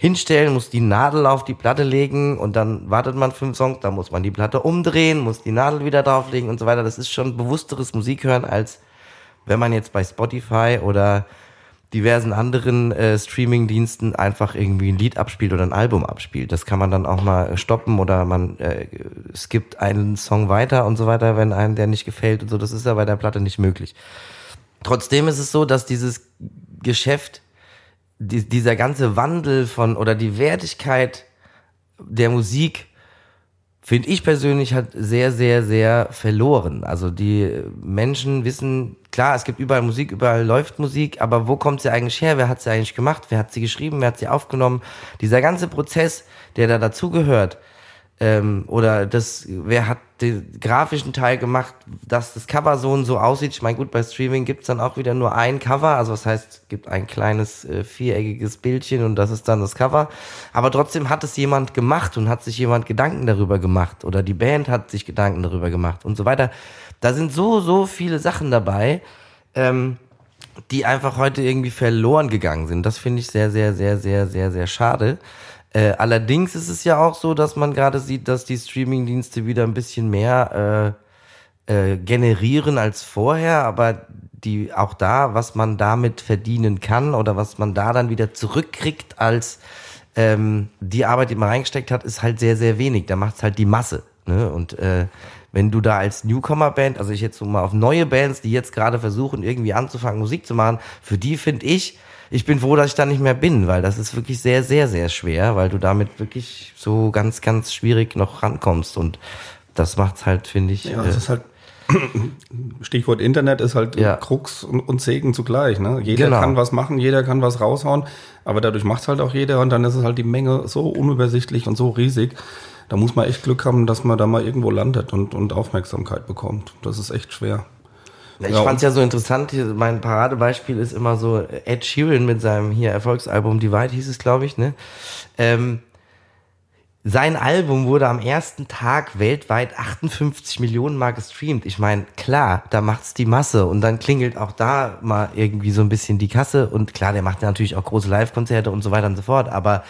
hinstellen, muss die Nadel auf die Platte legen und dann wartet man fünf Songs, dann muss man die Platte umdrehen, muss die Nadel wieder drauflegen und so weiter. Das ist schon bewussteres Musik hören, als wenn man jetzt bei Spotify oder diversen anderen äh, Streaming-Diensten einfach irgendwie ein Lied abspielt oder ein Album abspielt. Das kann man dann auch mal stoppen oder man äh, skippt einen Song weiter und so weiter, wenn einem der nicht gefällt und so. Das ist ja bei der Platte nicht möglich. Trotzdem ist es so, dass dieses Geschäft die, dieser ganze Wandel von oder die Wertigkeit der Musik finde ich persönlich hat sehr, sehr, sehr verloren. Also die Menschen wissen, klar, es gibt überall Musik, überall läuft Musik, aber wo kommt sie eigentlich her? Wer hat sie eigentlich gemacht? Wer hat sie geschrieben? Wer hat sie aufgenommen? Dieser ganze Prozess, der da dazugehört, ähm, oder das, wer hat den grafischen Teil gemacht, dass das Cover so und so aussieht. Ich meine, gut, bei Streaming gibt's dann auch wieder nur ein Cover, also das heißt, es gibt ein kleines äh, viereckiges Bildchen und das ist dann das Cover. Aber trotzdem hat es jemand gemacht und hat sich jemand Gedanken darüber gemacht oder die Band hat sich Gedanken darüber gemacht und so weiter. Da sind so, so viele Sachen dabei, ähm, die einfach heute irgendwie verloren gegangen sind. Das finde ich sehr, sehr, sehr, sehr, sehr, sehr schade. Äh, allerdings ist es ja auch so, dass man gerade sieht, dass die Streaming-Dienste wieder ein bisschen mehr äh, äh, generieren als vorher, aber die auch da, was man damit verdienen kann oder was man da dann wieder zurückkriegt als ähm, die Arbeit, die man reingesteckt hat, ist halt sehr, sehr wenig. Da macht's halt die Masse. Ne? Und äh, wenn du da als Newcomer-Band, also ich jetzt so mal auf neue Bands, die jetzt gerade versuchen, irgendwie anzufangen, Musik zu machen, für die finde ich, ich bin froh, dass ich da nicht mehr bin, weil das ist wirklich sehr, sehr, sehr schwer, weil du damit wirklich so ganz, ganz schwierig noch rankommst. Und das macht's halt, finde ich. Ja, es äh, ist halt Stichwort Internet ist halt ja. Krux und, und, Segen zugleich. Ne? Jeder genau. kann was machen, jeder kann was raushauen, aber dadurch macht's halt auch jeder und dann ist es halt die Menge so unübersichtlich und so riesig. Da muss man echt Glück haben, dass man da mal irgendwo landet und, und Aufmerksamkeit bekommt. Das ist echt schwer. Ich ja, fand es ja so interessant, mein Paradebeispiel ist immer so Ed Sheeran mit seinem hier Erfolgsalbum Divide hieß es, glaube ich, ne? Ähm, sein Album wurde am ersten Tag weltweit 58 Millionen Mal gestreamt. Ich meine, klar, da macht's die Masse und dann klingelt auch da mal irgendwie so ein bisschen die Kasse und klar, der macht natürlich auch große Live-Konzerte und so weiter und so fort, aber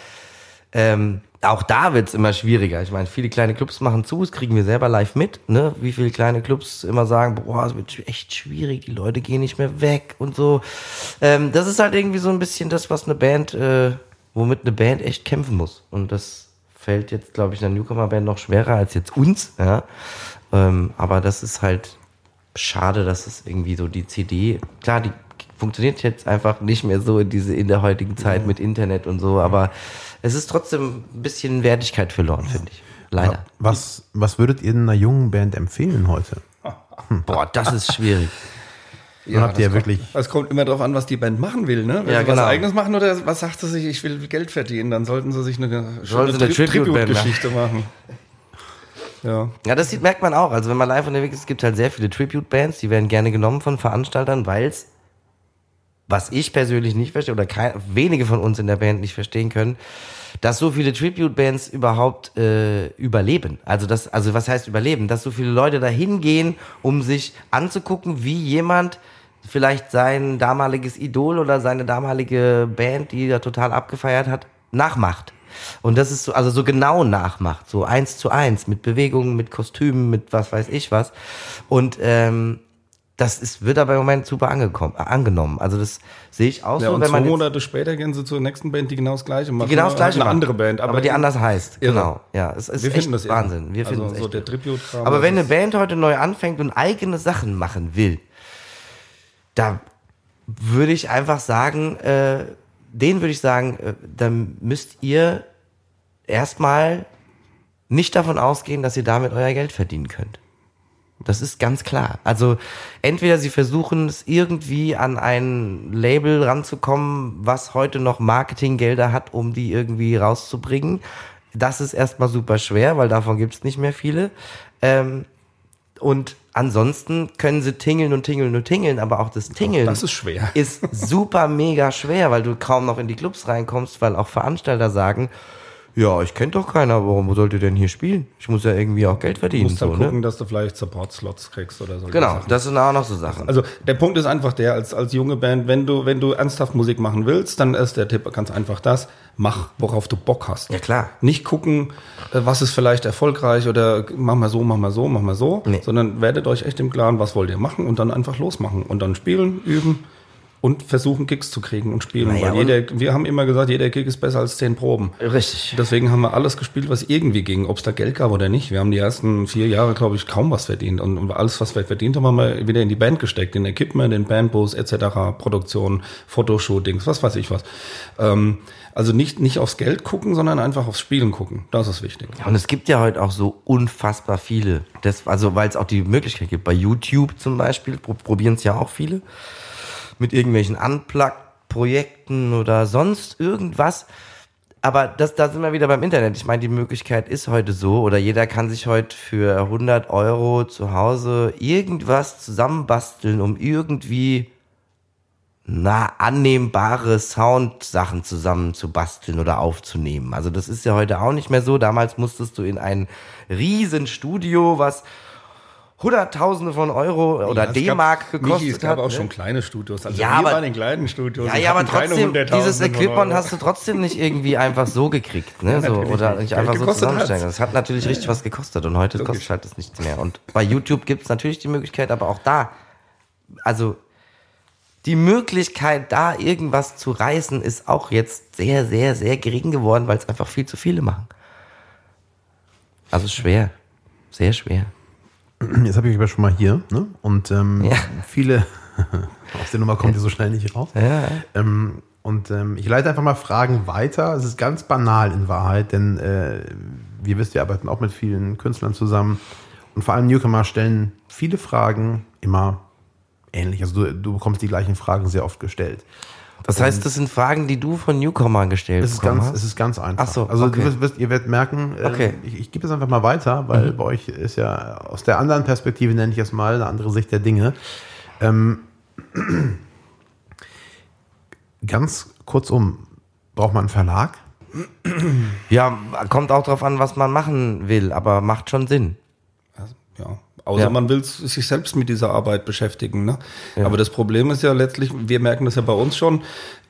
ähm, auch da wird's immer schwieriger. Ich meine, viele kleine Clubs machen zu, das kriegen wir selber live mit, ne? Wie viele kleine Clubs immer sagen, boah, es wird echt schwierig, die Leute gehen nicht mehr weg und so. Ähm, das ist halt irgendwie so ein bisschen das, was eine Band, äh, womit eine Band echt kämpfen muss. Und das fällt jetzt, glaube ich, einer Newcomer-Band noch schwerer als jetzt uns, ja. Ähm, aber das ist halt schade, dass es irgendwie so die CD, klar, die funktioniert jetzt einfach nicht mehr so in diese, in der heutigen Zeit mit Internet und so, aber es ist trotzdem ein bisschen Wertigkeit verloren, finde ich. Leider. Was, was würdet ihr einer jungen Band empfehlen heute? Hm. Boah, das ist schwierig. Ja, habt ihr kommt, wirklich. Es kommt immer darauf an, was die Band machen will, ne? Wenn ja, sie genau. was eigenes machen oder was sagt sie sich, ich will Geld verdienen, dann sollten sie sich eine schöne Tri Tribute-Geschichte machen. Ja. ja, das sieht, merkt man auch. Also wenn man live unterwegs ist, es gibt halt sehr viele Tribute-Bands, die werden gerne genommen von Veranstaltern, weil es was ich persönlich nicht verstehe oder kein, wenige von uns in der Band nicht verstehen können, dass so viele Tribute-Bands überhaupt äh, überleben. Also das, also was heißt überleben? Dass so viele Leute da hingehen, um sich anzugucken, wie jemand vielleicht sein damaliges Idol oder seine damalige Band, die er total abgefeiert hat, nachmacht. Und das ist so, also so genau nachmacht, so eins zu eins, mit Bewegungen, mit Kostümen, mit was weiß ich was. Und ähm, das ist, wird aber im Moment super angekommen, äh, angenommen. Also das sehe ich auch ja, so. Und wenn man zwei Monate später gehen sie zur nächsten Band, die genau das gleiche macht. Die genau das gleiche eine andere Band. Aber, aber die anders heißt. Irre. Genau. Ja, es ist Wir echt finden das Wahnsinn. Wir also finden so echt der Tribute Aber wenn eine Band heute neu anfängt und eigene Sachen machen will, da würde ich einfach sagen, äh, denen würde ich sagen, äh, dann müsst ihr erstmal nicht davon ausgehen, dass ihr damit euer Geld verdienen könnt. Das ist ganz klar. Also entweder sie versuchen es irgendwie an ein Label ranzukommen, was heute noch Marketinggelder hat, um die irgendwie rauszubringen. Das ist erstmal super schwer, weil davon gibt es nicht mehr viele. Ähm, und ansonsten können sie tingeln und tingeln und tingeln, aber auch das Tingeln das ist schwer. ist super mega schwer, weil du kaum noch in die Clubs reinkommst, weil auch Veranstalter sagen, ja, ich kenne doch keiner, warum sollt ihr denn hier spielen? Ich muss ja irgendwie auch Geld Du verdienen. musst dann So, gucken, ne? dass du vielleicht Support-Slots kriegst oder so. Genau, das sind auch noch so Sachen. Also der Punkt ist einfach der, als, als junge Band, wenn du, wenn du ernsthaft Musik machen willst, dann ist der Tipp ganz einfach das, mach, worauf du Bock hast. Ja, klar. Nicht gucken, äh, was ist vielleicht erfolgreich oder mach mal so, mach mal so, mach mal so, Nee. sondern werdet euch echt im Klaren, was wollt ihr machen und dann einfach losmachen und dann spielen, üben und versuchen Gigs zu kriegen und spielen. Naja, Weil jeder, wir haben immer gesagt, jeder Gig ist besser als zehn Proben. Richtig. Deswegen haben wir alles gespielt, was irgendwie ging, ob es da Geld gab oder nicht. Wir haben die ersten vier Jahre, glaube ich, kaum was verdient. Und, alles, was wir verdient haben, haben wir wieder in die Band gesteckt, in Equipment, in Bandbus etc., Produktion, Fotoshootings, was weiß ich was. Ähm, also nicht, nicht aufs Geld gucken, sondern einfach aufs Spielen gucken. Das ist wichtig. Ja, und es gibt ja heute auch so unfassbar viele. Das, also, weil es auch die Möglichkeit gibt. Bei YouTube zum Beispiel pro probieren es ja auch viele. Mit irgendwelchen Unplugged-Projekten oder sonst irgendwas. Aber das, da sind wir wieder beim Internet. Ich meine, die Möglichkeit ist heute so, oder jeder kann sich heute für 100 Euro zu Hause irgendwas zusammenbasteln, um irgendwie na, annehmbare Soundsachen zusammen zu basteln oder aufzunehmen. Also das ist ja heute auch nicht mehr so. Damals musstest du in ein riesen Studio, was Hunderttausende von Euro oder Ja, es D-Mark gekostet Michi, es gab hat. auch ne? schon kleine Studios. Also Ja, wir aber- waren in kleinen Studios. Ja, ja, aber trotzdem, 100.000 dieses Equipment hast du trotzdem nicht irgendwie einfach so gekriegt, ne? so, natürlich oder nicht. einfach so zusammenstellen. Das hat natürlich richtig was gekostet und heute Logisch. kostet halt das nichts mehr. Und bei YouTube gibt's natürlich die Möglichkeit, aber auch da, also die Möglichkeit, da irgendwas zu reißen, ist auch jetzt sehr, sehr, sehr gering geworden, weil es einfach viel zu viele machen. Also schwer. Sehr schwer. Jetzt habe ich aber schon mal hier, ne? Und ähm, Ja. viele aus der Nummer kommt ihr so schnell nicht raus. Ja. Ähm, und ähm, ich leite einfach mal Fragen weiter. Es ist ganz banal in Wahrheit, denn äh, wie ihr wisst, wir arbeiten auch mit vielen Künstlern zusammen. Und vor allem Newcomer stellen viele Fragen immer ähnlich. Also du, du bekommst die gleichen Fragen sehr oft gestellt. Das heißt, das sind Fragen, die du von Newcomer gestellt Es ist ganz, hast? es ist ganz einfach. Ach so, also okay. du wirst, wirst, ihr werdet merken, äh, Okay. ich, ich gebe es einfach mal weiter, weil bei euch ist ja aus der anderen Perspektive, nenne ich es mal, eine andere Sicht der Dinge. Ähm, ganz kurzum, braucht man einen Verlag? Ja, kommt auch drauf an, was man machen will, aber macht schon Sinn. Ja. Außer Ja. man will sich selbst mit dieser Arbeit beschäftigen. Ne? Aber das Problem ist ja letztlich, wir merken das ja bei uns schon,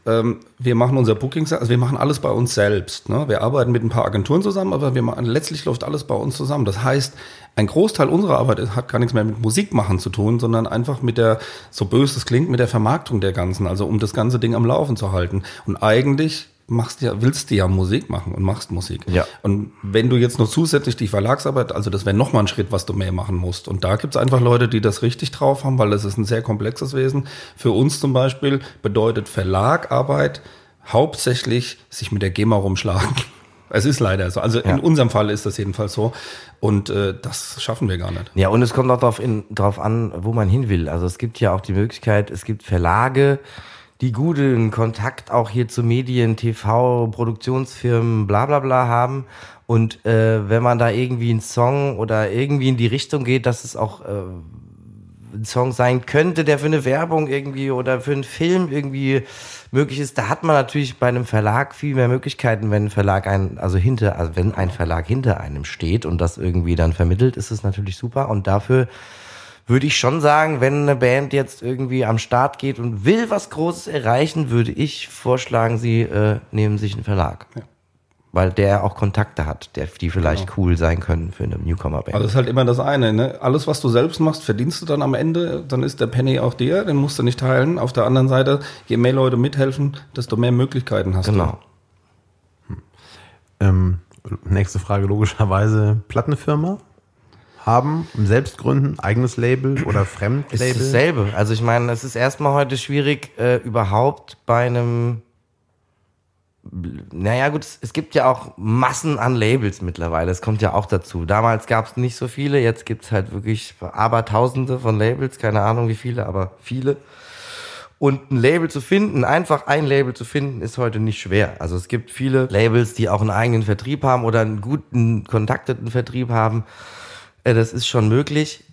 ähm, wir machen unser Booking, also wir machen alles bei uns selbst. Ne? Wir arbeiten mit ein paar Agenturen zusammen, aber wir machen, letztlich läuft alles bei uns zusammen. Das heißt, ein Großteil unserer Arbeit hat gar nichts mehr mit Musik machen zu tun, sondern einfach mit der, so böse es klingt, mit der Vermarktung der Ganzen, also um das ganze Ding am Laufen zu halten. Und eigentlich machst ja, willst du ja Musik machen und machst Musik. Ja. Und wenn du jetzt noch zusätzlich die Verlagsarbeit, also das wäre nochmal ein Schritt, was du mehr machen musst. Und da gibt's einfach Leute, die das richtig drauf haben, weil das ist ein sehr komplexes Wesen. Für uns zum Beispiel bedeutet Verlagarbeit hauptsächlich sich mit der GEMA rumschlagen. Es ist leider so. Also Ja. in unserem Fall ist das jedenfalls so. Und äh, das schaffen wir gar nicht. Ja, und es kommt auch darauf, drauf an, wo man hin will. Also es gibt ja auch die Möglichkeit, es gibt Verlage, die guten Kontakt auch hier zu Medien, TV, Produktionsfirmen, bla bla bla haben. Und äh, wenn man da irgendwie einen Song oder irgendwie in die Richtung geht, dass es auch äh, ein Song sein könnte, der für eine Werbung irgendwie oder für einen Film irgendwie möglich ist, da hat man natürlich bei einem Verlag viel mehr Möglichkeiten, wenn ein Verlag ein, also hinter, also wenn ein Verlag hinter einem steht und das irgendwie dann vermittelt, ist es natürlich super. Und dafür würde ich schon sagen, wenn eine Band jetzt irgendwie am Start geht und will was Großes erreichen, würde ich vorschlagen, sie äh, nehmen sich einen Verlag. Weil der auch Kontakte hat, der, die vielleicht cool sein können für eine Newcomer-Band. Also das ist halt immer das eine. Ne? Alles, was du selbst machst, verdienst du dann am Ende. Dann ist der Penny auch dir, den musst du nicht teilen. Auf der anderen Seite, je mehr Leute mithelfen, desto mehr Möglichkeiten hast genau. Ähm, nächste Frage logischerweise, Plattenfirma? Haben, selbst gründen, eigenes Label oder Ist Fremdlabel? dasselbe. Also ich meine, es ist erstmal heute schwierig, äh, überhaupt bei einem naja gut, es, es gibt ja auch Massen an Labels mittlerweile. Es kommt ja auch dazu. Damals gab es nicht so viele, jetzt gibt es halt wirklich abertausende von Labels, keine Ahnung wie viele, aber viele. Und ein Label zu finden, einfach ein Label zu finden, ist heute nicht schwer. Also es gibt viele Labels, die auch einen eigenen Vertrieb haben oder einen guten kontakteten Vertrieb haben. Äh, Das ist schon möglich.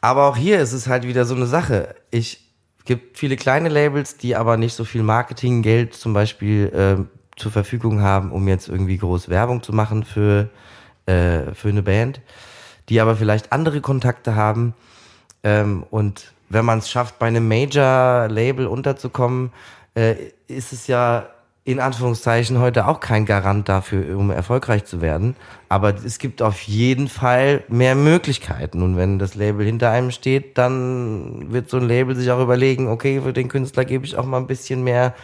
Aber auch hier ist es halt wieder so eine Sache. Ich gibt viele kleine Labels, die aber nicht so viel Marketinggeld zum Beispiel äh, zur Verfügung haben, um jetzt irgendwie groß Werbung zu machen für, äh, für eine Band, die aber vielleicht andere Kontakte haben. Ähm, und wenn man es schafft, bei einem Major-Label unterzukommen, äh, ist es ja in Anführungszeichen heute auch kein Garant dafür, um erfolgreich zu werden. Aber es gibt auf jeden Fall mehr Möglichkeiten. Und wenn das Label hinter einem steht, dann wird so ein Label sich auch überlegen, okay, für den Künstler gebe ich auch mal ein bisschen mehr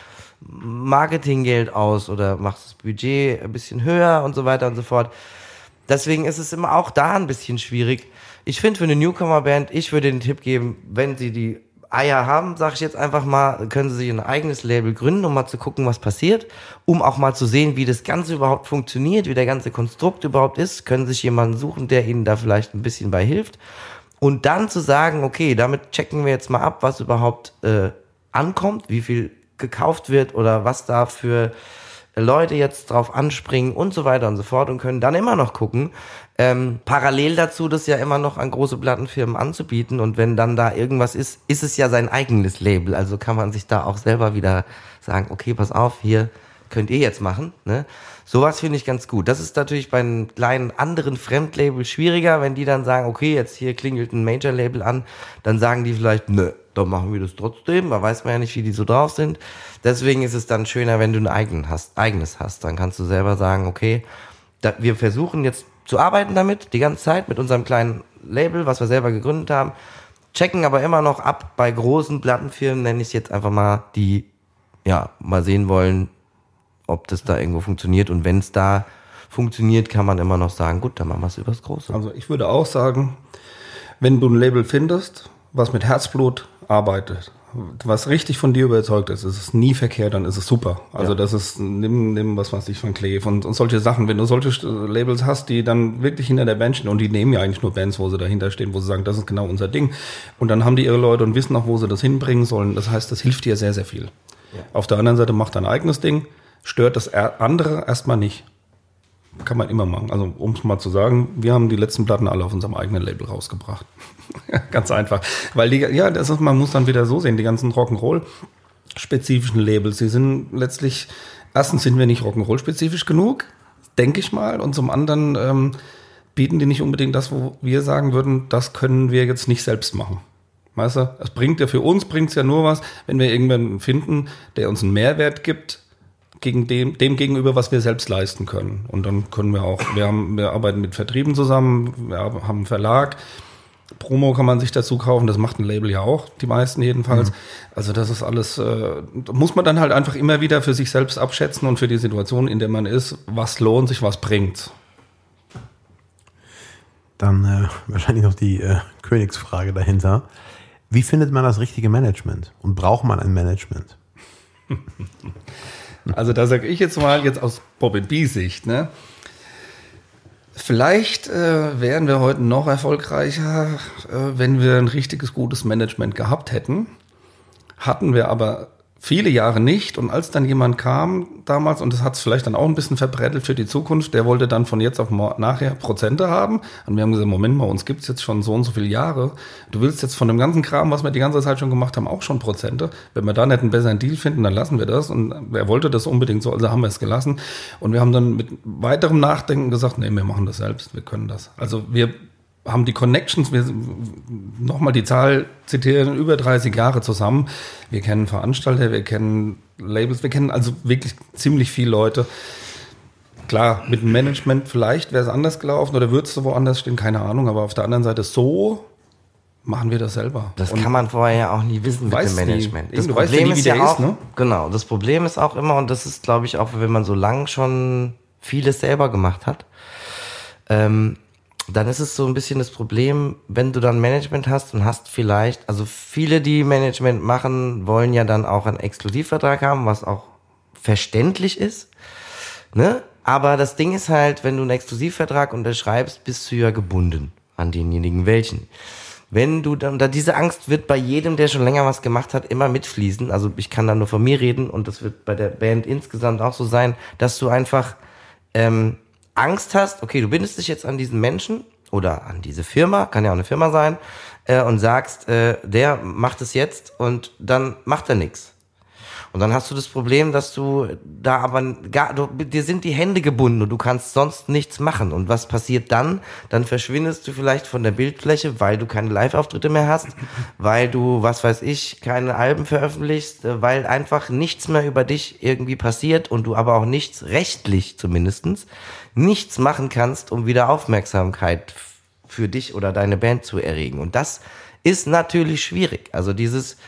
Marketinggeld aus oder mache das Budget ein bisschen höher und so weiter und so fort. Deswegen ist es immer auch da ein bisschen schwierig. Ich finde für eine Newcomer-Band, ich würde den Tipp geben, wenn sie die Eier haben, sage ich jetzt einfach mal, können sie sich ein eigenes Label gründen, um mal zu gucken, was passiert, um auch mal zu sehen, wie das Ganze überhaupt funktioniert, wie der ganze Konstrukt überhaupt ist, können sich jemanden suchen, der ihnen da vielleicht ein bisschen bei hilft. Und dann zu sagen, okay, damit checken wir jetzt mal ab, was überhaupt äh, ankommt, wie viel gekauft wird oder was da für Leute jetzt drauf anspringen und so weiter und so fort und können dann immer noch gucken, ähm, parallel dazu das ja immer noch an große Plattenfirmen anzubieten und wenn dann da irgendwas ist, ist es ja sein eigenes Label, also kann man sich da auch selber wieder sagen, okay, pass auf, hier könnt ihr jetzt machen, ne? Sowas finde ich ganz gut. Das ist natürlich bei einem kleinen anderen Fremdlabel schwieriger, wenn die dann sagen, okay, jetzt hier klingelt ein Major-Label an, dann sagen die vielleicht, nö, dann machen wir das trotzdem. Man weiß man ja nicht, wie die so drauf sind. Deswegen ist es dann schöner, wenn du ein eigenes hast. Dann kannst du selber sagen, okay, da, wir versuchen jetzt zu arbeiten damit, die ganze Zeit, mit unserem kleinen Label, was wir selber gegründet haben, checken aber immer noch ab bei großen Plattenfirmen, nenne ich es jetzt einfach mal, die ja mal sehen wollen, ob das da irgendwo funktioniert. Und wenn es da funktioniert, kann man immer noch sagen, gut, dann machen wir es übers Große. Also ich würde auch sagen, wenn du ein Label findest, was mit Herzblut arbeitet, was richtig von dir überzeugt ist, ist es nie verkehrt, dann ist es super. Also Ja. das ist, nimm, nimm was weiß ich von Klee und, und solche Sachen. Wenn du solche äh, Labels hast, die dann wirklich hinter der Band stehen und die nehmen ja eigentlich nur Bands, wo sie dahinter stehen, wo sie sagen, das ist genau unser Ding. Und dann haben die ihre Leute und wissen auch, wo sie das hinbringen sollen. Das heißt, das hilft dir sehr, sehr viel. Auf der anderen Seite macht dein eigenes Ding, stört das er- andere erstmal nicht. Kann man immer machen. Also, um es mal zu sagen, wir haben die letzten Platten alle auf unserem eigenen Label rausgebracht. Ganz einfach. Weil die, ja, das ist, man muss dann wieder so sehen, die ganzen Rock'n'Roll-spezifischen Labels, die sind letztlich, erstens sind wir nicht Rock'n'Roll-spezifisch genug, denke ich mal, und zum anderen ähm, bieten die nicht unbedingt das, wo wir sagen würden, das können wir jetzt nicht selbst machen. Weißt du, es bringt ja für uns bringt es ja nur was, wenn wir irgendwann finden, der uns einen Mehrwert gibt gegen dem, dem gegenüber, was wir selbst leisten können. Und dann können wir auch, wir haben, wir arbeiten mit Vertrieben zusammen, wir haben einen Verlag, Promo kann man sich dazu kaufen, das macht ein Label ja auch, die meisten jedenfalls. Also das ist alles, äh, muss man dann halt einfach immer wieder für sich selbst abschätzen und für die Situation, in der man ist, was lohnt sich, was bringt. Dann äh, wahrscheinlich noch die äh, Königsfrage dahinter. Wie findet man das richtige Management? Und braucht man ein Management? Also da sage ich jetzt mal, jetzt aus Bob B-Sicht, ne? Vielleicht äh, wären wir heute noch erfolgreicher, äh, wenn wir ein richtiges gutes Management gehabt hätten. Hatten wir aber viele Jahre nicht. Und als dann jemand kam damals, und das hat es vielleicht dann auch ein bisschen verbrettelt für die Zukunft, der wollte dann von jetzt auf nachher Prozente haben. Und wir haben gesagt, Moment mal, uns gibt's jetzt schon so und so viele Jahre. Du willst jetzt von dem ganzen Kram, was wir die ganze Zeit schon gemacht haben, auch schon Prozente. Wenn wir da nicht einen besseren Deal finden, dann lassen wir das. Und er wollte das unbedingt so, also haben wir es gelassen. Und wir haben dann mit weiterem Nachdenken gesagt, nee, wir machen das selbst, wir können das. Also wir haben die Connections, wir nochmal die Zahl zitieren, über 30 Jahre zusammen. Wir kennen Veranstalter, wir kennen Labels, wir kennen also wirklich ziemlich viele Leute. Klar, mit dem Management vielleicht wäre es anders gelaufen oder würdest du woanders stehen, keine Ahnung, aber auf der anderen Seite so machen wir das selber. Das Und kann man vorher ja auch nie wissen mit dem Weißt nie. Management. Das ja Problem nie, ist ja ist, auch, ne? genau, das Problem ist auch immer, und das ist, glaube ich, auch, wenn man so lang schon vieles selber gemacht hat, ähm, dann ist es so ein bisschen das Problem, wenn du dann Management hast und hast vielleicht, also viele, die Management machen, wollen ja dann auch einen Exklusivvertrag haben, was auch verständlich ist. Ne? Aber das Ding ist halt, wenn du einen Exklusivvertrag unterschreibst, bist du ja gebunden an denjenigen welchen. Wenn du dann, da diese Angst wird bei jedem, der schon länger was gemacht hat, immer mitfließen. Also ich kann da nur von mir reden und das wird bei der Band insgesamt auch so sein, dass du einfach ähm, Angst hast, okay, du bindest dich jetzt an diesen Menschen oder an diese Firma, kann ja auch eine Firma sein, äh, und sagst, äh, der macht es jetzt und dann macht er nichts. Und dann hast du das Problem, dass du da aber gar, du, dir sind die Hände gebunden und du kannst sonst nichts machen. Und was passiert dann? Dann verschwindest du vielleicht von der Bildfläche, weil du keine Live-Auftritte mehr hast, weil du, was weiß ich, keine Alben veröffentlichst, äh, weil einfach nichts mehr über dich irgendwie passiert und du aber auch nichts, rechtlich zumindestens, nichts machen kannst, um wieder Aufmerksamkeit für dich oder deine Band zu erregen. Und das ist natürlich schwierig. Also dieses,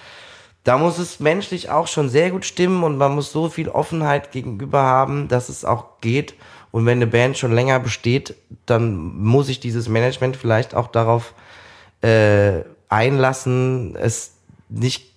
da muss es menschlich auch schon sehr gut stimmen und man muss so viel Offenheit gegenüber haben, dass es auch geht. Und wenn eine Band schon länger besteht, dann muss ich dieses Management vielleicht auch darauf äh, einlassen, es nicht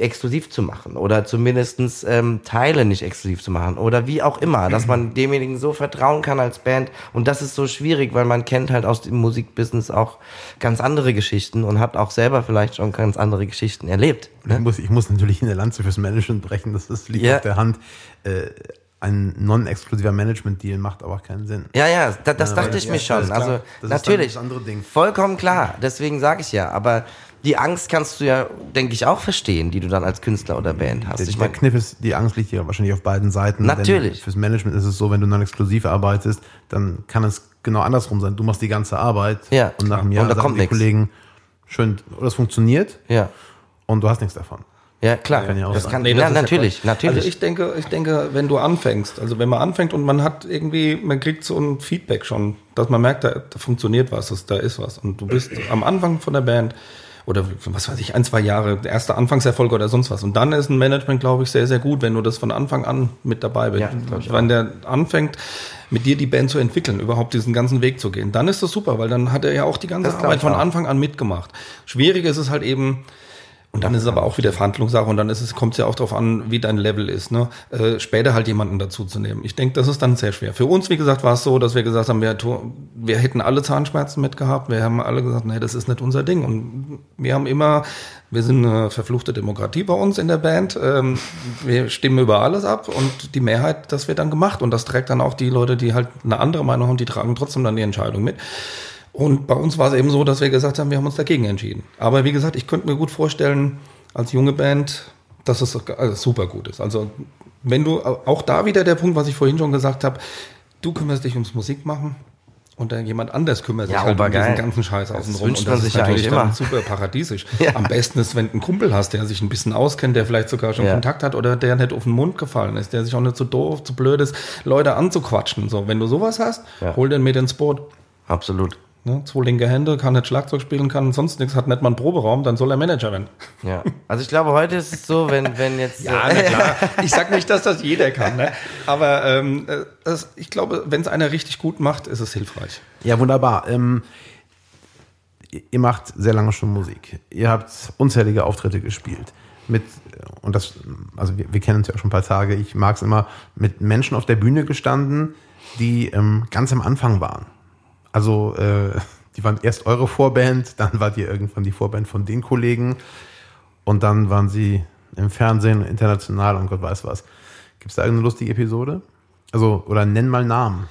exklusiv zu machen oder zumindestens ähm, Teile nicht exklusiv zu machen oder wie auch immer, dass man demjenigen so vertrauen kann als Band und das ist so schwierig, weil man kennt halt aus dem Musikbusiness auch ganz andere Geschichten und hat auch selber vielleicht schon ganz andere Geschichten erlebt. Ich, muss, ich muss natürlich in der Lanze fürs Management brechen, das ist, liegt Ja. auf der Hand. Äh, ein non-exklusiver Management-Deal macht aber auch keinen Sinn. Ja, ja, da, das Ja, dachte ich mir das schon. Also Das natürlich, das andere Ding. vollkommen klar. Deswegen sage ich ja. Aber die Angst kannst du ja, denke ich, auch verstehen, die du dann als Künstler oder Band hast. Der, Ich der meine, Kniff ist, die Angst liegt ja wahrscheinlich auf beiden Seiten. Natürlich. Denn fürs Management ist es so, wenn du non-exklusiv arbeitest, dann kann es genau andersrum sein. Du machst die ganze Arbeit Ja, und nach einem. Jahr Und da sagen kommt die nix. Kollegen, schön, das funktioniert ja, und du hast nichts davon. ja klar. Kann ja auch das sein. kann, Nee, das ja natürlich, Quatsch. natürlich. Also ich denke, ich denke, wenn du anfängst, also wenn man anfängt und man hat irgendwie, man kriegt so ein Feedback schon, dass man merkt, da, da funktioniert was, da ist was. Und du bist am Anfang von der Band oder was weiß ich, ein, zwei Jahre, der erste Anfangserfolg oder sonst was. Und dann ist ein Management, glaube ich, sehr, sehr gut, wenn du das von Anfang an mit dabei bist. Ja, wenn der anfängt, mit dir die Band zu entwickeln, überhaupt diesen ganzen Weg zu gehen, dann ist das super, weil dann hat er ja auch die ganze Das Arbeit von. Anfang an mitgemacht. Schwierig ist es halt eben, und dann ist es aber auch wieder Verhandlungssache und dann ist es, kommt es ja auch darauf an, wie dein Level ist, ne? Äh, später halt jemanden dazu zu nehmen. Ich denke, das ist dann sehr schwer. Für uns, wie gesagt, war es so, dass wir gesagt haben, wir, wir hätten alle Zahnschmerzen mitgehabt. Wir haben alle gesagt, nee, das ist nicht unser Ding. Und wir haben immer, wir sind eine verfluchte Demokratie bei uns in der Band. Ähm, wir stimmen über alles ab und die Mehrheit, das wird dann gemacht. Und das trägt dann auch die Leute, die halt eine andere Meinung haben, die tragen trotzdem dann die Entscheidung mit. Und bei uns war es eben so, dass wir gesagt haben, wir haben uns dagegen entschieden. Aber wie gesagt, ich könnte mir gut vorstellen, als junge Band, dass es also super gut ist. Also wenn du, auch da wieder der Punkt, was ich vorhin schon gesagt habe, du kümmerst dich ums Musikmachen und dann jemand anders kümmert sich Ja, halt um obergeil. diesen ganzen Scheiß außenrum. wünscht und das ist natürlich immer. super paradiesisch. Ja. Am besten ist, wenn du einen Kumpel hast, der sich ein bisschen auskennt, der vielleicht sogar schon Ja. Kontakt hat oder der nicht auf den Mund gefallen ist, der sich auch nicht so doof, zu blöd ist, Leute anzuquatschen. So, wenn du sowas hast, hol den mit ins Boot. Absolut. Ne, zwei linke Hände, kann nicht Schlagzeug spielen, kann sonst nichts, hat nicht mal einen Proberaum, dann soll er Manager werden. Ja. Also ich glaube, heute ist es so, wenn, wenn jetzt. Ja, na klar. Ich sag nicht, dass das jeder kann, ne? aber ähm, äh, das, ich glaube, wenn es einer richtig gut macht, ist es hilfreich. Ja, wunderbar. Ähm, ihr- ihr macht sehr lange schon Musik. Ihr habt unzählige Auftritte gespielt. Mit, und das, also wir, wir kennen uns ja auch schon ein paar Tage, ich mag es immer, mit Menschen auf der Bühne gestanden, die ähm, ganz am Anfang waren. Also, äh, die waren erst eure Vorband, dann wart ihr irgendwann die Vorband von den Kollegen und dann waren sie im Fernsehen, international und Gott weiß was. Gibt es da irgendeine lustige Episode? Also, oder nenn mal Namen.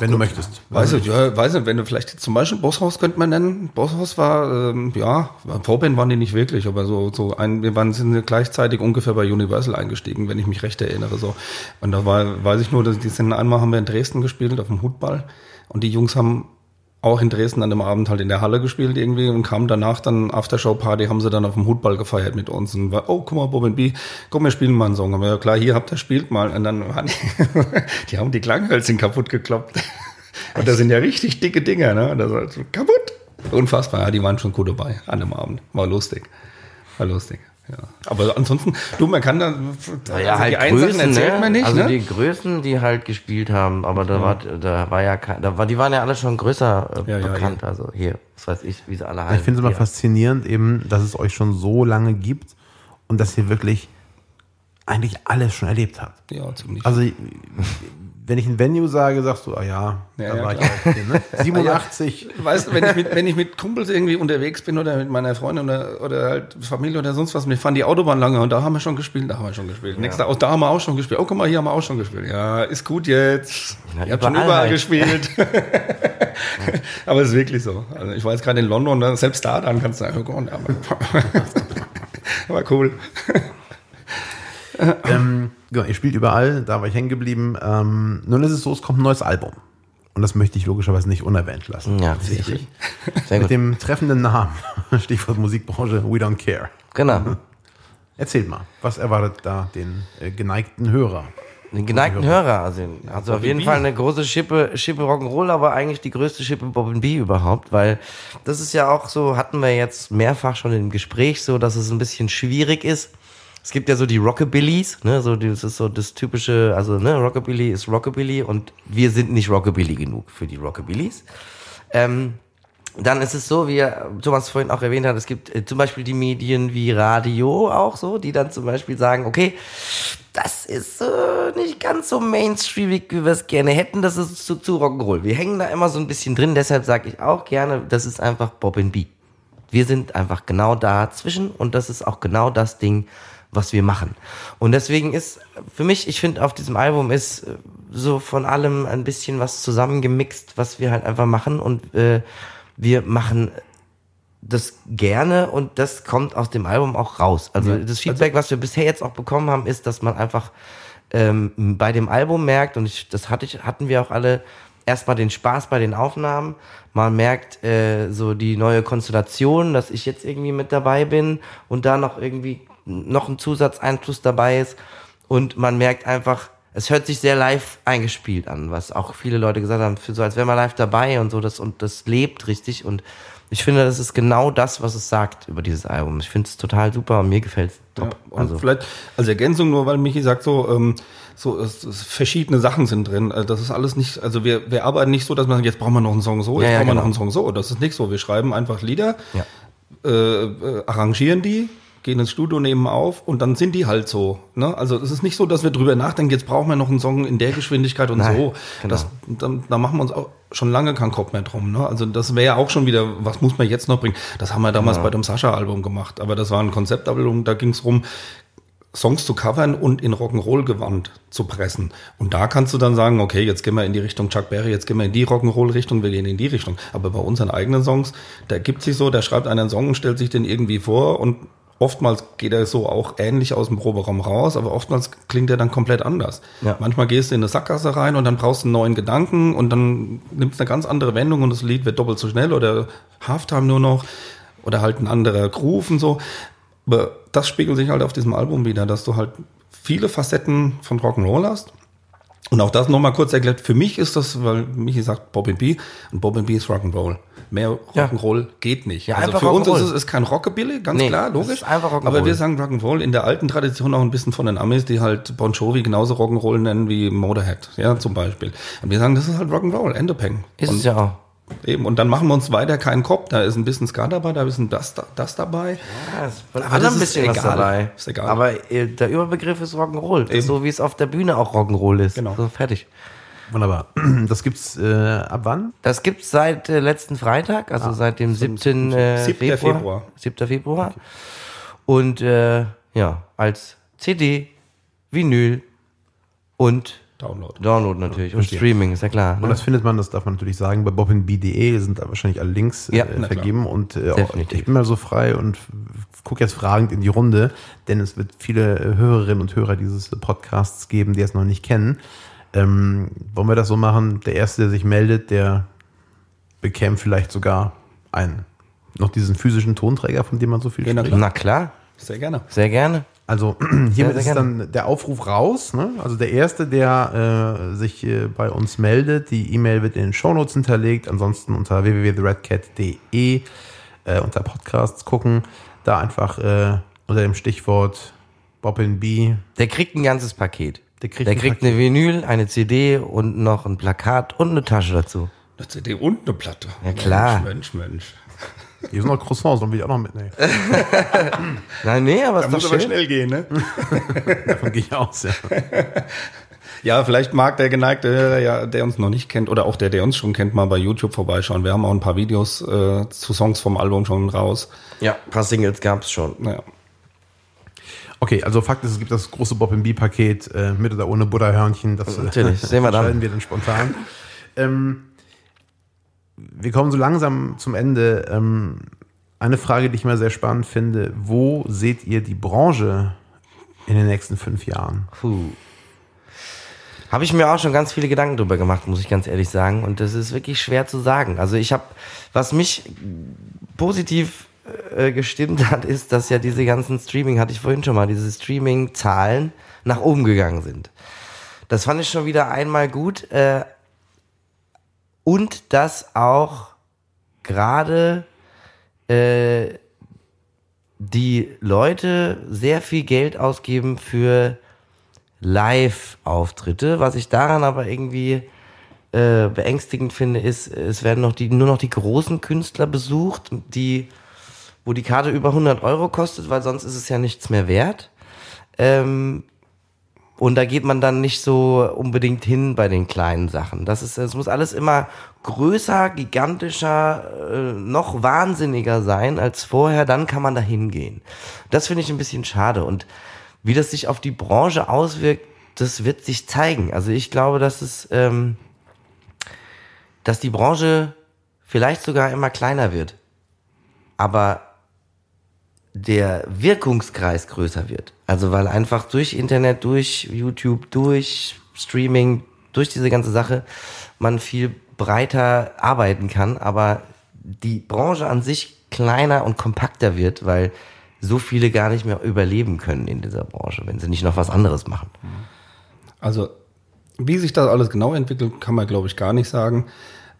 wenn du möchtest. Weiß ich, ja, weiß nicht, wenn du vielleicht zum Beispiel Bosshaus könnte man nennen. Bosshaus war, ähm, ja, Vorband waren die nicht wirklich, aber so, so ein, wir waren sind gleichzeitig ungefähr bei Universal eingestiegen, wenn ich mich recht erinnere, so. Und da war, weiß ich nur, dass die sind einmal haben wir in Dresden gespielt auf dem Hutball und die Jungs haben auch in Dresden an dem Abend halt in der Halle gespielt irgendwie und kamen danach dann Aftershow-Party, haben sie dann auf dem Hutball gefeiert mit uns und war, oh, guck mal, Bob and B, komm, wir spielen mal einen Song. Und wir, ja, klar, hier habt ihr, spielt mal. Und dann waren die, die haben die Klanghölzchen kaputt gekloppt. Und das sind ja richtig dicke Dinger, ne? Das war so kaputt. Unfassbar, ja, die waren schon gut dabei an dem Abend. War lustig. War lustig. Ja. Aber ansonsten, du, man kann dann, Naja, also halt die einen Sachen Größen, erzählt ne? man nicht, also ne? die Größen, die halt gespielt haben, aber da war, da war ja kein, da war, die waren ja alle schon größer äh, Ja, ja, bekannt. Also hier, was weiß ich, wie sie alle heißen. Ich finde es immer faszinierend, eben, dass es euch schon so lange gibt und dass ihr wirklich eigentlich alles schon erlebt habt. ja, ziemlich. Also wenn ich ein Venue sage, sagst du, ah ja, Ja, da ja, war klar. ich auch. Ne? 87. Weißt du, wenn ich, mit, wenn ich mit Kumpels irgendwie unterwegs bin oder mit meiner Freundin oder, oder halt Familie oder sonst was, wir fahren die Autobahn lange und da haben wir schon gespielt, da haben wir schon gespielt. Nächster aus, da haben wir auch schon gespielt. Oh, guck mal, hier haben wir auch schon gespielt. Ja, ist gut jetzt. Ja, Ihr habt schon überall überall halt. gespielt. aber es ist wirklich so. Also ich war jetzt gerade in London, da- selbst da dann kannst du sagen, oh Gott, aber, aber cool. ähm, genau, ihr spielt überall, da war ich hängen geblieben. Ähm, nun ist es so, es kommt ein neues Album. Und das möchte ich logischerweise nicht unerwähnt lassen. Ja, richtig. Sehr Mit gut. dem treffenden Namen, Stichwort Musikbranche, We Don't Care. Genau. Erzählt mal, was erwartet da den äh, geneigten Hörer? Den geneigten Hörer, also, also auf jeden B. Fall eine große Schippe, Schippe Rock'n'Roll, aber eigentlich die größte Schippe Bob B überhaupt, weil das ist ja auch so, hatten wir jetzt mehrfach schon im Gespräch so, dass es ein bisschen schwierig ist. Es gibt ja so die Rockabillys, ne, so das ist so das typische, also ne, Rockabilly ist Rockabilly und wir sind nicht Rockabilly genug für die Rockabillys. Ähm, dann ist es so, wie Thomas vorhin auch erwähnt hat, es gibt äh, zum Beispiel die Medien wie Radio auch so, die dann zum Beispiel sagen, okay, das ist äh, nicht ganz so mainstreamig, wie wir es gerne hätten, das ist zu, zu Rock'n'Roll. Wir hängen da immer so ein bisschen drin, deshalb sage ich auch gerne, das ist einfach Bob B. Wir sind einfach genau dazwischen und das ist auch genau das Ding, was wir machen. Und deswegen ist für mich, ich finde, auf diesem Album ist äh, so von allem ein bisschen was zusammengemixt, was wir halt einfach machen und äh, wir machen das gerne und das kommt aus dem Album auch raus. Also das Feedback, was wir bisher jetzt auch bekommen haben, ist, dass man einfach ähm, bei dem Album merkt, und ich, das hatte ich, hatten wir auch alle, erstmal den Spaß bei den Aufnahmen. Man merkt äh, so die neue Konstellation, dass ich jetzt irgendwie mit dabei bin und da noch irgendwie noch ein Zusatzeinfluss dabei ist. Und man merkt einfach, es hört sich sehr live eingespielt an, was auch viele Leute gesagt haben, für so als wäre man live dabei und so, das und das lebt richtig und ich finde, das ist genau das, was es sagt über dieses Album. Ich finde es total super und mir gefällt es top. Und also, vielleicht als Ergänzung nur, weil Michi sagt so, ähm, so es, es, verschiedene Sachen sind drin. Also das ist alles nicht, also wir, wir arbeiten nicht so, dass man sagt, jetzt brauchen wir noch einen Song so, jetzt Ja, ja, brauchen wir genau. noch einen Song so. Das ist nicht so. Wir schreiben einfach Lieder, Ja. äh, äh, arrangieren die, gehen ins Studio, nehmen auf und dann sind die halt so. Ne? Also es ist nicht so, dass wir drüber nachdenken, jetzt brauchen wir noch einen Song in der Geschwindigkeit und Nein, so. genau. Das, dann, da machen wir uns auch schon lange keinen Kopf mehr drum. Ne? Also das wäre auch schon wieder, was muss man jetzt noch bringen? Das haben wir damals bei dem Sascha-Album gemacht. Aber das war ein Konzeptalbum, da ging es rum, Songs zu covern und in Rock'n'Roll-Gewand zu pressen. Und da kannst du dann sagen, okay, jetzt gehen wir in die Richtung Chuck Berry, jetzt gehen wir in die Rock'n'Roll-Richtung, wir gehen in die Richtung. Aber bei unseren eigenen Songs, da gibt sich so, da schreibt einer einen Song und stellt sich den irgendwie vor und oftmals geht er so auch ähnlich aus dem Proberaum raus, aber oftmals klingt er dann komplett anders. Ja. Manchmal gehst du in eine Sackgasse rein und dann brauchst du einen neuen Gedanken und dann nimmt es eine ganz andere Wendung und das Lied wird doppelt so schnell oder Halftime nur noch oder halt ein anderer Groove und so. Aber das spiegelt sich halt auf diesem Album wieder, dass du halt viele Facetten von Rock'n'Roll hast. Und auch das nochmal kurz erklärt, für mich ist das, weil Michi sagt Bob B und Bob B ist Rock'n'Roll. Mehr Ja. Rock'n'Roll geht nicht. Ja, also für uns ist es ist kein Rockabilly, ganz Nee, klar, es logisch. einfach Rock'n'Roll. Aber wir sagen Rock'n'Roll in der alten Tradition auch ein bisschen von den Amis, die halt Bon Jovi genauso Rock'n'Roll nennen wie Motorhead, ja, zum Beispiel. Und wir sagen, das ist halt Rock'n'Roll, Endopeng. ist es ja auch. Eben, und dann machen wir uns weiter keinen Kopf. Da ist ein bisschen Ska dabei, da ist ein das, da- das dabei. Ja, von Aber das ein ist bisschen was egal. dabei. Ist egal. Aber äh, der Überbegriff ist Rock'n'Roll. So wie es auf der Bühne auch Rock'n'Roll ist. Genau. So, fertig. Wunderbar. Das gibt's äh, ab wann? Das gibt's seit äh, letzten Freitag, also seit dem 7. Äh, 7. Februar. Februar. 7. Februar. Und äh, ja, als CD, Vinyl und Download. Download natürlich und verstehe. Streaming, ist ja klar. Und Ne? das findet man, das darf man natürlich sagen, bei bobbinb.de sind da wahrscheinlich alle Links Ja, äh, na klar. vergeben. Und äh, auch, ich bin mal so frei und gucke jetzt fragend in die Runde, denn es wird viele äh, Hörerinnen und Hörer dieses Podcasts geben, die es noch nicht kennen. Ähm, wollen wir das so machen? Der Erste, der sich meldet, der bekäme vielleicht sogar einen, noch diesen physischen Tonträger, von dem man so viel Ja, na spricht. Na klar, Sehr gerne. sehr gerne. Also hiermit sehr ist gerne. dann der Aufruf raus. Ne? Also der Erste, der äh, sich äh, bei uns meldet, die E-Mail wird in den Shownotes hinterlegt. Ansonsten unter www.theredcat.de äh, unter Podcasts gucken. Da einfach äh, unter dem Stichwort Bobbin B. Der kriegt ein ganzes Paket. Der kriegt Der kriegt eine Vinyl, eine CD und noch ein Plakat und eine Tasche dazu. Eine CD und eine Platte. Ja, klar. Mensch, Mensch, Mensch. Hier sind noch Croissants, und will ich auch noch mitnehmen. Nein, nee, aber ist muss doch aber schön. schnell gehen, ne? Davon gehe ich aus, ja. Ja, vielleicht mag der geneigte Hörer, ja, der uns noch nicht kennt oder auch der, der uns schon kennt, mal bei YouTube vorbeischauen. Wir haben auch ein paar Videos äh, zu Songs vom Album schon raus. Ja, ein paar Singles gab's schon. Ja. Okay, also Fakt ist, es gibt das große Bob B-Paket äh, mit oder ohne Butterhörnchen. Das Natürlich, sehen wir dann. entscheiden wir dann spontan. ähm, wir kommen so langsam zum Ende. Ähm, eine Frage, die ich mal sehr spannend finde: Wo seht ihr die Branche in den nächsten fünf Jahren? Puh. Habe ich mir auch schon ganz viele Gedanken drüber gemacht, muss ich ganz ehrlich sagen. Und das ist wirklich schwer zu sagen. Also ich habe, was mich positiv äh, gestimmt hat, ist, dass ja diese ganzen Streaming, hatte ich vorhin schon mal, diese Streaming-Zahlen nach oben gegangen sind. Das fand ich schon wieder einmal gut. Äh, und dass auch gerade äh, die Leute sehr viel Geld ausgeben für Live-Auftritte. Was ich daran aber irgendwie äh, beängstigend finde, ist, es werden noch die, nur noch die großen Künstler besucht, die, wo die Karte über 100 Euro kostet, weil sonst ist es ja nichts mehr wert. Ähm, und da geht man dann nicht so unbedingt hin bei den kleinen Sachen. Das ist, es muss alles immer größer, gigantischer, äh, noch wahnsinniger sein als vorher. Dann kann man da hingehen. Das finde ich ein bisschen schade. Und wie das sich auf die Branche auswirkt, das wird sich zeigen. Also ich glaube, dass es, ähm, dass die Branche vielleicht sogar immer kleiner wird. Aber der Wirkungskreis größer wird. Also weil einfach durch Internet, durch YouTube, durch Streaming, durch diese ganze Sache man viel breiter arbeiten kann, aber die Branche an sich kleiner und kompakter wird, weil so viele gar nicht mehr überleben können in dieser Branche, wenn sie nicht noch was anderes machen. Also, wie sich das alles genau entwickelt, kann man, glaube ich, gar nicht sagen.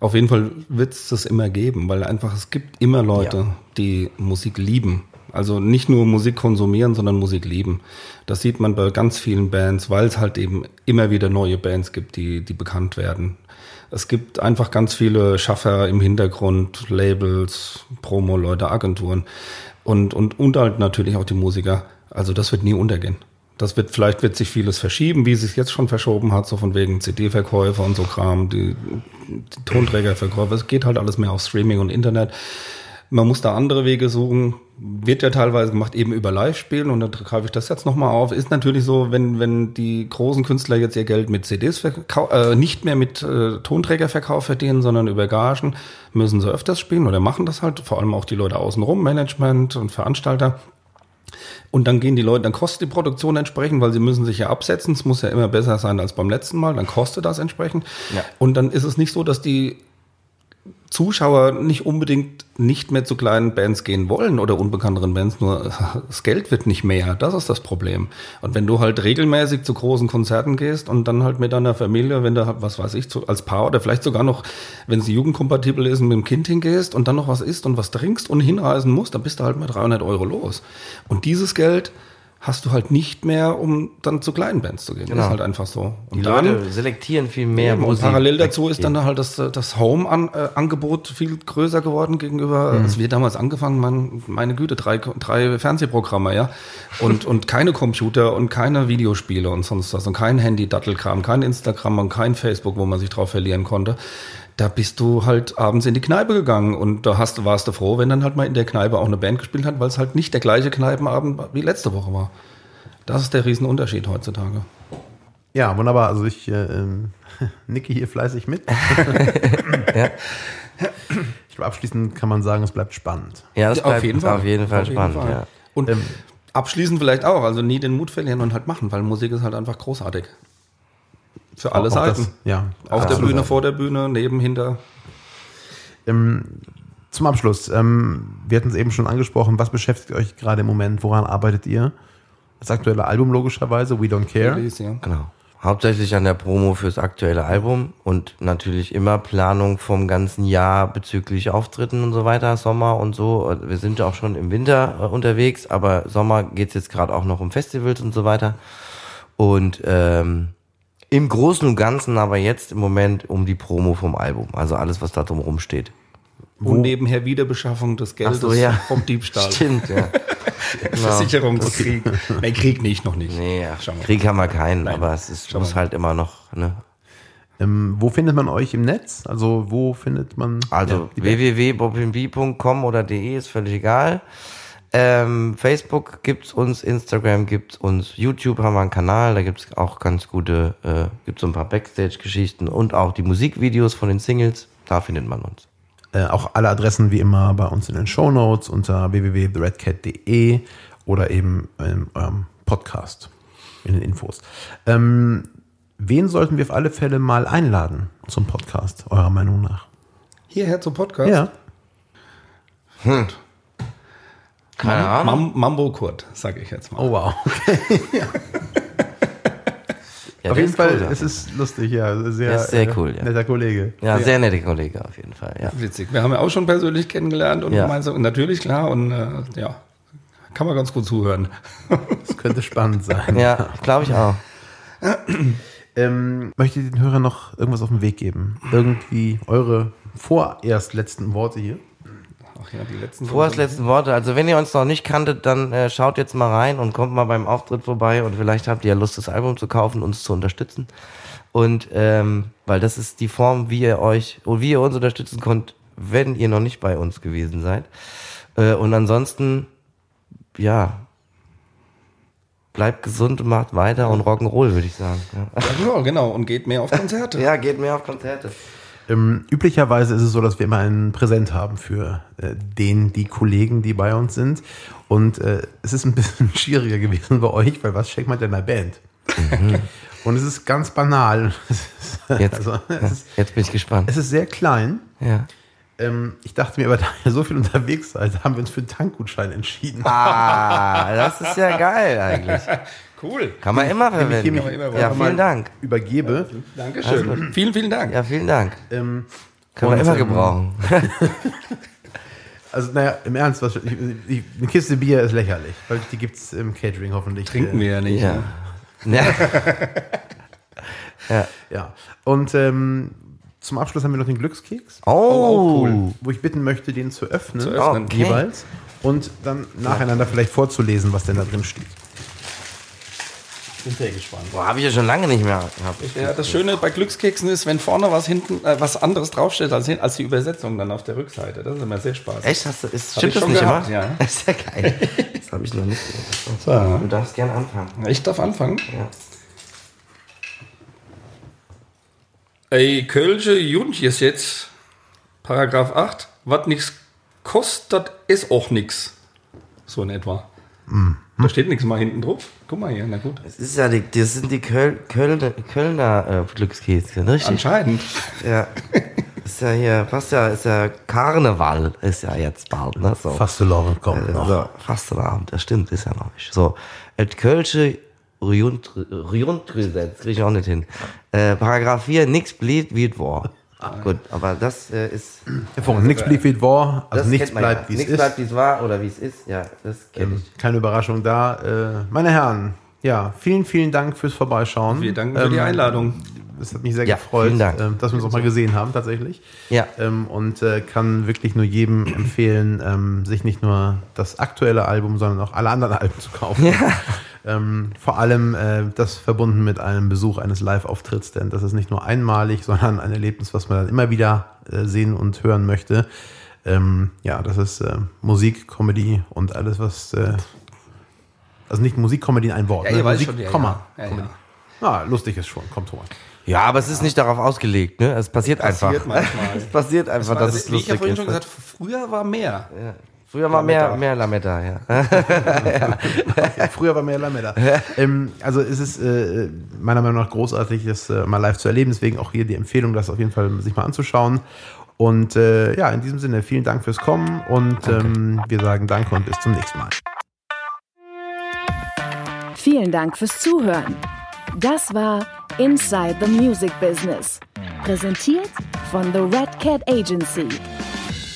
Auf jeden Fall wird es das immer geben, weil einfach es gibt immer Leute, Ja. die Musik lieben. Also nicht nur Musik konsumieren, sondern Musik lieben. Das sieht man bei ganz vielen Bands, weil es halt eben immer wieder neue Bands gibt, die, die bekannt werden. Es gibt einfach ganz viele Schaffer im Hintergrund, Labels, Promo-Leute, Agenturen und, und, und halt natürlich auch die Musiker. Also das wird nie untergehen. Das wird, vielleicht wird sich vieles verschieben, wie es sich jetzt schon verschoben hat, so von wegen CD-Verkäufer und so Kram, die, die Tonträgerverkäufer. Es geht halt alles mehr auf Streaming und Internet. Man muss da andere Wege suchen. Wird ja teilweise gemacht eben über Live-Spielen und da greife ich das jetzt nochmal auf. Ist natürlich so, wenn, wenn die großen Künstler jetzt ihr Geld mit CDs äh, nicht mehr mit äh, Tonträgerverkauf verdienen, sondern über Gagen, müssen sie öfters spielen oder machen das halt, vor allem auch die Leute außenrum, Management und Veranstalter. Und dann gehen die Leute, dann kostet die Produktion entsprechend, weil sie müssen sich ja absetzen. Es muss ja immer besser sein als beim letzten Mal. Dann kostet das entsprechend. Ja. Und dann ist es nicht so, dass die Zuschauer nicht unbedingt nicht mehr zu kleinen Bands gehen wollen oder unbekannteren Bands, nur das Geld wird nicht mehr. Das ist das Problem. Und wenn du halt regelmäßig zu großen Konzerten gehst und dann halt mit deiner Familie, wenn du halt, was weiß ich, als Paar oder vielleicht sogar noch, wenn es jugendkompatibel ist, mit dem Kind hingehst und dann noch was isst und was trinkst und hinreisen musst, dann bist du halt mal 300 Euro los. Und dieses Geld hast du halt nicht mehr, um dann zu kleinen Bands zu gehen. Das Genau. ist halt einfach so. Die Und dann- Leute selektieren viel mehr. Eben, und parallel dazu ist dann halt das, das Home-Angebot viel größer geworden gegenüber, als wir damals angefangen haben, meine Güte, drei, drei Fernsehprogramme, ja. Und, und keine Computer und keine Videospiele und sonst was und kein Handy-Dattelkram, kein Instagram und kein Facebook, wo man sich drauf verlieren konnte. Da bist du halt abends in die Kneipe gegangen und da hast, du- warst du froh, wenn dann halt mal in der Kneipe auch eine Band gespielt hat, weil es halt nicht der gleiche Kneipenabend wie letzte Woche war. Das ist der Riesenunterschied heutzutage. Ja, wunderbar. Also ich äh, ähm, nicke hier fleißig mit. Ich glaube, abschließend kann man sagen, es bleibt spannend. Ja, das Ja, bleibt auf jeden Fall. Auf jeden Fall Auf jeden spannend, Fall. ja. Und Ähm, abschließend vielleicht auch, also nie den Mut verlieren und halt machen, weil Musik ist halt einfach großartig. Für alle Auch Seiten. das, ja, Auf der Bühne, Seiten. vor der Bühne, neben, hinter. Ähm, zum Abschluss, ähm, wir hatten es eben schon angesprochen, was beschäftigt euch gerade im Moment, woran arbeitet ihr? Das aktuelle Album logischerweise, We Don't Care. Release, ja. Genau. Hauptsächlich an der Promo fürs aktuelle Album und natürlich immer Planung vom ganzen Jahr bezüglich Auftritten und so weiter, Sommer und so. Wir sind ja auch schon im Winter äh, unterwegs, aber Sommer geht's jetzt gerade auch noch um Festivals und so weiter. Und ähm, im Großen und Ganzen aber jetzt im Moment um die Promo vom Album, also alles, was da drumherum steht. Und nebenher Wiederbeschaffung des Geldes so, ja. vom Diebstahl. Stimmt, ja. Versicherungskrieg. Nee, Krieg nicht, noch nicht. Nee, wir Krieg haben wir keinen, Nein. aber es ist, muss halt immer noch, ne? Ähm, wo findet man euch im Netz? Also wo findet man Also ja, www.bobinb.com oder de ist völlig egal. Ähm, Facebook gibt's uns, Instagram gibt's uns, YouTube haben wir einen Kanal, da gibt's auch ganz gute, äh, gibt's so ein paar Backstage-Geschichten und auch die Musikvideos von den Singles, da findet man uns. Äh, auch alle Adressen wie immer bei uns in den Shownotes unter www.theredcat.de oder eben in eurem Podcast in den Infos. Ähm, wen sollten wir auf alle Fälle mal einladen zum Podcast, eurer Meinung nach? Hierher zum Podcast. Ja. Keine Ahnung. Mam Mambo Kurt, sage ich jetzt mal. Oh wow. Ja, auf der jeden ist Fall cool, ja. ist es lustig, ja. Sehr, sehr äh, cool, ja. Netter Kollege. Ja, sehr netter Kollege auf jeden Fall, ja. Witzig. Wir haben ja auch schon persönlich kennengelernt und Ja. gemeinsam. Und natürlich, klar, und äh, ja, kann man ganz gut zuhören. Das könnte spannend sein. Ja, glaube ich auch. Ähm, möchtet ihr den Hörern noch irgendwas auf den Weg geben? Irgendwie eure vorerst letzten Worte hier? Ach ja, die letzten Vorerst letzten Worte. Also wenn ihr uns noch nicht kanntet, dann äh, schaut jetzt mal rein und kommt mal beim Auftritt vorbei und vielleicht habt ihr ja Lust, das Album zu kaufen, uns zu unterstützen. Und ähm, weil das ist die Form, wie ihr euch und wie ihr uns unterstützen könnt, wenn ihr noch nicht bei uns gewesen seid. Äh, und ansonsten, ja, bleibt gesund und macht weiter und Rock'n'Roll, würde ich sagen. Ja. Ja, genau, genau. Und geht mehr auf Konzerte. ja, geht mehr auf Konzerte. Ähm, üblicherweise ist es so, dass wir immer einen Präsent haben für äh, den, die Kollegen, die bei uns sind. Und äh, es ist ein bisschen schwieriger gewesen bei euch, weil was schenkt man denn einer Band? Und es ist ganz banal. Jetzt, Also, ist, jetzt bin ich gespannt. es ist sehr klein. Ja. Ähm, ich dachte mir aber, da ihr so viel unterwegs seid, haben wir uns für einen Tankgutschein entschieden. Ah, das ist ja geil eigentlich. Cool. Kann man immer verwenden. hiermit Ja, mal vielen Dank. Übergebe. Dankeschön. vielen, vielen Dank. Ja, vielen Dank. Ähm, Können wir immer ähm, gebrauchen. also, naja, im Ernst, was, ich, ich, eine Kiste Bier ist lächerlich, weil die gibt es im Catering hoffentlich. Trinken wir ja nicht. Ja. Ne? ja. Ja. Und ähm, zum Abschluss haben wir noch den Glückskeks, Oh, auch cool. wo ich bitten möchte, den zu öffnen, Zu öffnen. Okay. jeweils. Und dann nacheinander vielleicht vorzulesen, was denn da drin steht. Bin sehr gespannt. Boah, habe ich ja schon lange nicht mehr gehabt. Ja, das Schöne bei Glückskeksen ist, wenn vorne was hinten äh, was anderes draufsteht als, hin- als die Übersetzung dann auf der Rückseite. Das ist immer sehr spaßig. Echt? Hast du, ist, stimmt das schon nicht gehabt, immer? ja. Das ist ja geil. Das habe ich noch nicht. So. Du darfst gern anfangen. Ich darf anfangen. Ja. Ey, Kölsche Juntjes jetzt, Paragraph 8, was nix kostet, ist auch nix. So in etwa. Da steht nichts mal hinten drauf. Guck mal hier, na gut. Das, ist ja die, das sind die Köl, Kölner, Kölner äh, Glückskekse, ne? richtig? Anscheinend. Ja. Ist ja hier, passt ja, ist ja Karneval, ist ja jetzt bald, ne? So. Fastelovn kommt noch. So, Fastenabend, das stimmt, ist ja noch nicht. So, et Kölsche Rundgesetz, kriege ich auch nicht hin. Äh, Paragraph 4, nix blieb wie es war. Gut, aber das äh, ist. Hervorragend. Nichts blieb wie es war, also nichts man ja. bleibt wie es Nichts ist. bleibt wie es war oder wie es ist, ja, das kenne Ähm, ich. keine Überraschung da. Äh, meine Herren, ja, vielen, vielen Dank fürs Vorbeischauen. Wir danken für die Ähm, Einladung. Es hat mich sehr Ja, gefreut, ähm, dass wir uns auch mal gesehen haben, tatsächlich. Ja. Ähm, und äh, kann wirklich nur jedem empfehlen, ähm, sich nicht nur das aktuelle Album, sondern auch alle anderen Alben zu kaufen. Ähm, vor allem äh, das verbunden mit einem Besuch eines Live-Auftritts, denn das ist nicht nur einmalig, sondern ein Erlebnis, was man dann immer wieder äh, sehen und hören möchte. Ähm, ja, das ist äh, Musik, Comedy und alles, was. Äh, also nicht Musik, Comedy in ein Wort. Ja, ne? ihr weißt Musik, schon, ja, Komma. ja. Ja, Comedy. Ah, lustig ist schon. Kommt Thomas. Ja, aber es ist nicht darauf ausgelegt, ne? Es passiert, Passiert einfach. manchmal. es passiert einfach, dass es Wie ich ja lustig vorhin ist. schon gesagt früher war mehr. Früher war mehr, Lametta. mehr Lametta, ja. Früher war mehr Lametta. ähm, also es ist äh, meiner Meinung nach großartig, das äh, mal live zu erleben. Deswegen auch hier die Empfehlung, das auf jeden Fall sich mal anzuschauen. Und äh, ja, in diesem Sinne, vielen Dank fürs Kommen und ähm, wir sagen Danke und bis zum nächsten Mal. Vielen Dank fürs Zuhören. Das war Inside the Music Business. Präsentiert von The Red Cat Agency.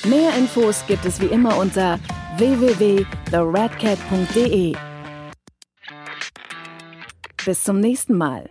Mehr Infos gibt es wie immer unter www.theredcat.de. Bis zum nächsten Mal.